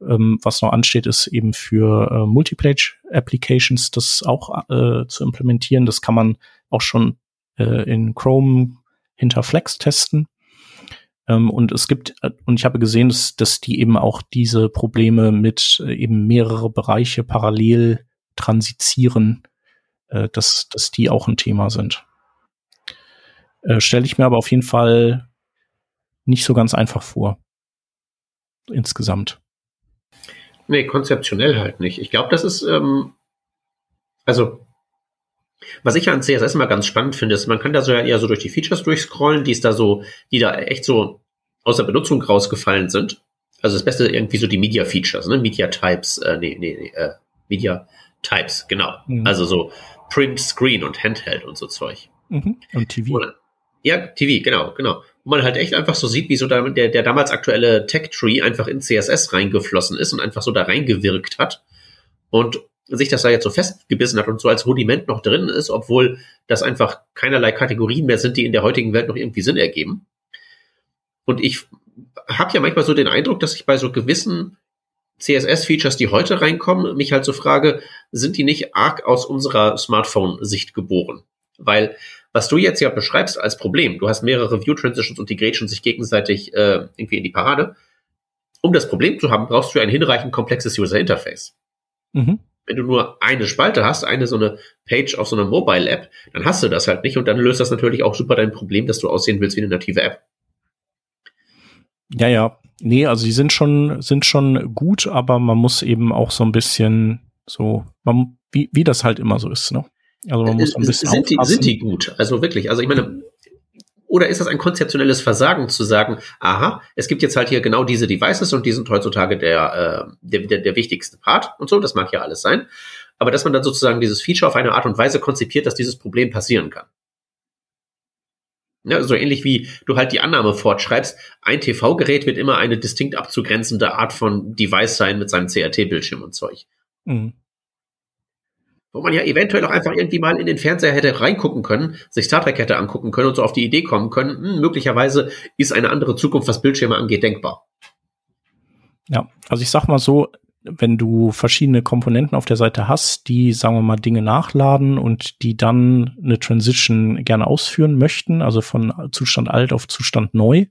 ähm, was noch ansteht, ist eben für äh, Multipage-Applications das auch äh, zu implementieren. Das kann man auch schon äh, in Chrome hinter Flex testen. Ähm, und es gibt, äh, und ich habe gesehen, dass, dass die eben auch diese Probleme mit äh, eben mehrere Bereiche parallel transizieren, äh, dass, dass die auch ein Thema sind. Äh, Stelle ich mir aber auf jeden Fall nicht so ganz einfach vor. Insgesamt. Nee, konzeptionell halt nicht. Ich glaube, das ist, ähm, also, was ich an CSS immer ganz spannend finde, ist, man kann da so ja eher so durch die Features durchscrollen, die ist da so, die da echt so aus der Benutzung rausgefallen sind. Also das Beste irgendwie so die Media Features, ne? Media Types, äh, nee, nee, nee, äh, Media Types, genau. Mhm. Also so Print, Screen und Handheld und so Zeug. Mhm. Und TV. Und, ja, TV, genau, genau wo man halt echt einfach so sieht, wie so der, der, damals aktuelle Tech-Tree einfach in CSS reingeflossen ist und einfach so da reingewirkt hat und sich das da jetzt so festgebissen hat und so als Rudiment noch drin ist, obwohl das einfach keinerlei Kategorien mehr sind, die in der heutigen Welt noch irgendwie Sinn ergeben. Und ich habe ja manchmal so den Eindruck, dass ich bei so gewissen CSS-Features, die heute reinkommen, mich halt so frage, sind die nicht arg aus unserer Smartphone-Sicht geboren? Weil was du jetzt ja beschreibst als Problem, du hast mehrere View Transitions und die grätschen sich gegenseitig äh, irgendwie in die Parade. Um das Problem zu haben, brauchst du ein hinreichend komplexes User Interface. Mhm. Wenn du nur eine Spalte hast, eine so eine Page auf so einer Mobile App, dann hast du das halt nicht und dann löst das natürlich auch super dein Problem, dass du aussehen willst wie eine native App. Ja, ja. Nee, also die sind schon, sind schon gut, aber man muss eben auch so ein bisschen so, man, wie, wie das halt immer so ist, ne? Also man muss ein bisschen sind die, sind die gut? Also wirklich, also ich meine, oder ist das ein konzeptionelles Versagen zu sagen, aha, es gibt jetzt halt hier genau diese Devices und die sind heutzutage der, äh, der, der, der wichtigste Part und so, das mag ja alles sein. Aber dass man dann sozusagen dieses Feature auf eine Art und Weise konzipiert, dass dieses Problem passieren kann. Ja, so ähnlich wie du halt die Annahme fortschreibst, ein TV-Gerät wird immer eine distinkt abzugrenzende Art von Device sein mit seinem CRT-Bildschirm und Zeug. Mhm wo man ja eventuell auch einfach irgendwie mal in den Fernseher hätte reingucken können, sich Star Trek hätte angucken können und so auf die Idee kommen können, hm, möglicherweise ist eine andere Zukunft, was Bildschirme angeht, denkbar. Ja, also ich sag mal so, wenn du verschiedene Komponenten auf der Seite hast, die, sagen wir mal, Dinge nachladen und die dann eine Transition gerne ausführen möchten, also von Zustand alt auf Zustand neu,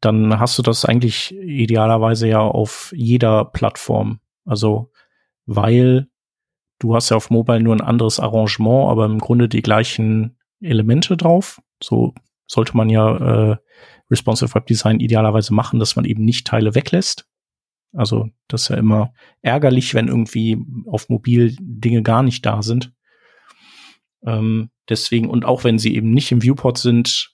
dann hast du das eigentlich idealerweise ja auf jeder Plattform. Also, weil du hast ja auf Mobile nur ein anderes Arrangement, aber im Grunde die gleichen Elemente drauf. So sollte man ja äh, Responsive Web Design idealerweise machen, dass man eben nicht Teile weglässt. Also das ist ja immer ärgerlich, wenn irgendwie auf Mobil Dinge gar nicht da sind. Ähm, deswegen, und auch wenn sie eben nicht im Viewport sind,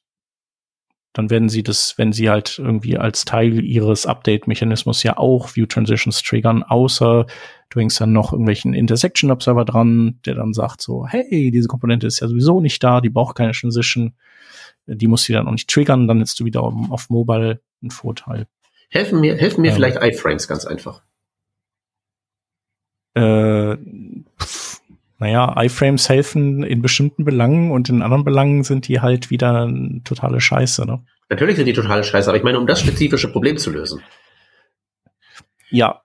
dann werden sie das, wenn sie halt irgendwie als Teil ihres Update-Mechanismus ja auch View Transitions triggern, außer du hängst dann noch irgendwelchen Intersection Observer dran, der dann sagt so, hey, diese Komponente ist ja sowieso nicht da, die braucht keine Transition, die muss sie dann auch nicht triggern, dann hättest du wieder auf Mobile einen Vorteil. Helfen mir, helfen mir ähm, vielleicht iFrames ganz einfach. Äh, naja, iFrames helfen in bestimmten Belangen und in anderen Belangen sind die halt wieder totale Scheiße, ne? Natürlich sind die totale Scheiße, aber ich meine, um das spezifische Problem zu lösen. Ja.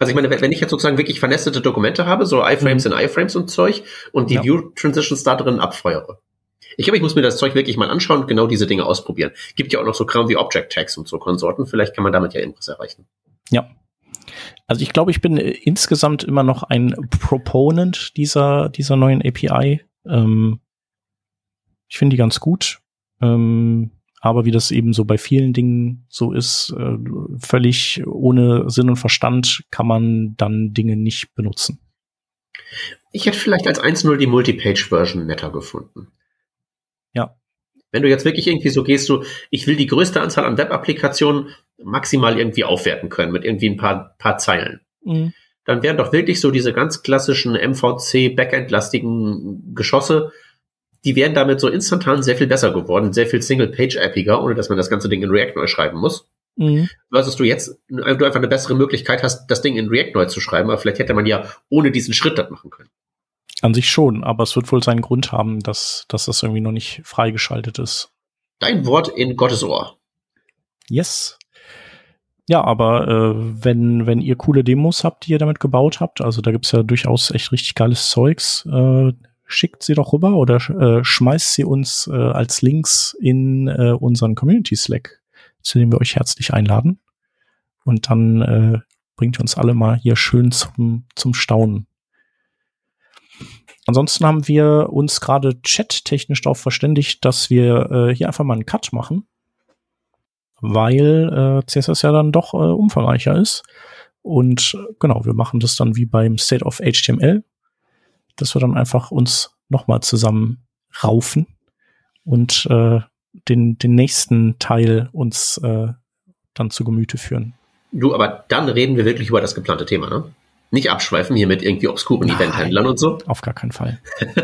Also ich meine, wenn ich jetzt sozusagen wirklich vernestete Dokumente habe, so iFrames mhm. in iFrames und Zeug und die ja. View Transitions da drin abfeuere. Ich glaube, ich muss mir das Zeug wirklich mal anschauen und genau diese Dinge ausprobieren. Gibt ja auch noch so Kram wie Object Tags und so Konsorten. Vielleicht kann man damit ja irgendwas erreichen. Ja, also ich glaube, ich bin äh, insgesamt immer noch ein Proponent dieser, dieser neuen API. Ähm, ich finde die ganz gut. Ähm, aber wie das eben so bei vielen Dingen so ist, äh, völlig ohne Sinn und Verstand kann man dann Dinge nicht benutzen. Ich hätte vielleicht als 1.0 die Multipage-Version netter gefunden. Ja. Wenn du jetzt wirklich irgendwie so gehst, du, ich will die größte Anzahl an Web-Applikationen maximal irgendwie aufwerten können mit irgendwie ein paar, paar Zeilen. Mhm. Dann wären doch wirklich so diese ganz klassischen MVC Backend-lastigen Geschosse, die wären damit so instantan sehr viel besser geworden, sehr viel Single-Page-appiger, ohne dass man das ganze Ding in React neu schreiben muss. Mhm. Versus du jetzt du einfach eine bessere Möglichkeit hast, das Ding in React neu zu schreiben, aber vielleicht hätte man ja ohne diesen Schritt das machen können. An sich schon, aber es wird wohl seinen Grund haben, dass, dass das irgendwie noch nicht freigeschaltet ist. Dein Wort in Gottes Ohr. Yes. Ja, aber äh, wenn, wenn ihr coole Demos habt, die ihr damit gebaut habt, also da gibt's ja durchaus echt richtig geiles Zeugs, äh, schickt sie doch rüber oder äh, schmeißt sie uns äh, als Links in äh, unseren Community Slack, zu dem wir euch herzlich einladen. Und dann äh, bringt uns alle mal hier schön zum, zum Staunen. Ansonsten haben wir uns gerade chattechnisch darauf verständigt, dass wir äh, hier einfach mal einen Cut machen weil äh, CSS ja dann doch äh, umfangreicher ist. Und äh, genau, wir machen das dann wie beim State of HTML, dass wir dann einfach uns nochmal zusammen raufen und äh, den, den nächsten Teil uns äh, dann zu Gemüte führen. Du, aber dann reden wir wirklich über das geplante Thema, ne? Nicht abschweifen hier mit irgendwie obskuren Eventhändlern und so. Auf gar keinen Fall.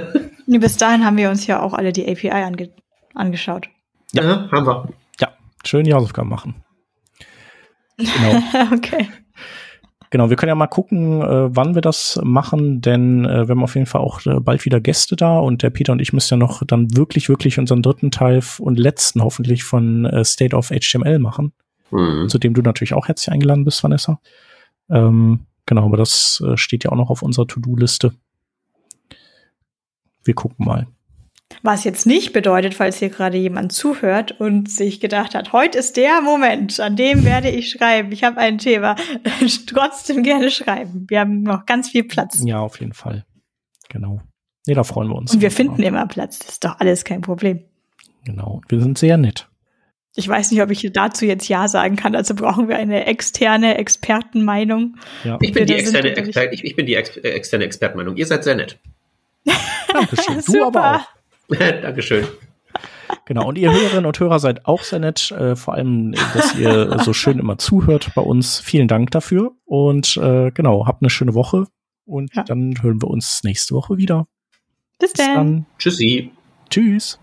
Bis dahin haben wir uns ja auch alle die API ange angeschaut. Ja, ja haben wir schön die Hausaufgaben machen. Genau. okay. Genau, wir können ja mal gucken, äh, wann wir das machen, denn äh, wir haben auf jeden Fall auch äh, bald wieder Gäste da und der Peter und ich müssen ja noch dann wirklich, wirklich unseren dritten Teil und letzten hoffentlich von äh, State of HTML machen, mhm. zu dem du natürlich auch herzlich eingeladen bist, Vanessa. Ähm, genau, aber das äh, steht ja auch noch auf unserer To-Do-Liste. Wir gucken mal. Was jetzt nicht bedeutet, falls hier gerade jemand zuhört und sich gedacht hat, heute ist der Moment, an dem werde ich schreiben. Ich habe ein Thema. Trotzdem gerne schreiben. Wir haben noch ganz viel Platz. Ja, auf jeden Fall. Genau. Nee, da freuen wir uns. Und wir finden auch. immer Platz. Das ist doch alles kein Problem. Genau. Wir sind sehr nett. Ich weiß nicht, ob ich dazu jetzt Ja sagen kann. Also brauchen wir eine externe Expertenmeinung. Ja. Ich, bin die externe Exper ich, ich bin die ex externe Expertenmeinung. Ihr seid sehr nett. Dankeschön. du aber auch. Dankeschön. Genau, und ihr Hörerinnen und Hörer seid auch sehr nett, äh, vor allem, dass ihr so schön immer zuhört bei uns. Vielen Dank dafür und äh, genau, habt eine schöne Woche und ja. dann hören wir uns nächste Woche wieder. Bis, Bis dann. Tschüssi. Tschüss.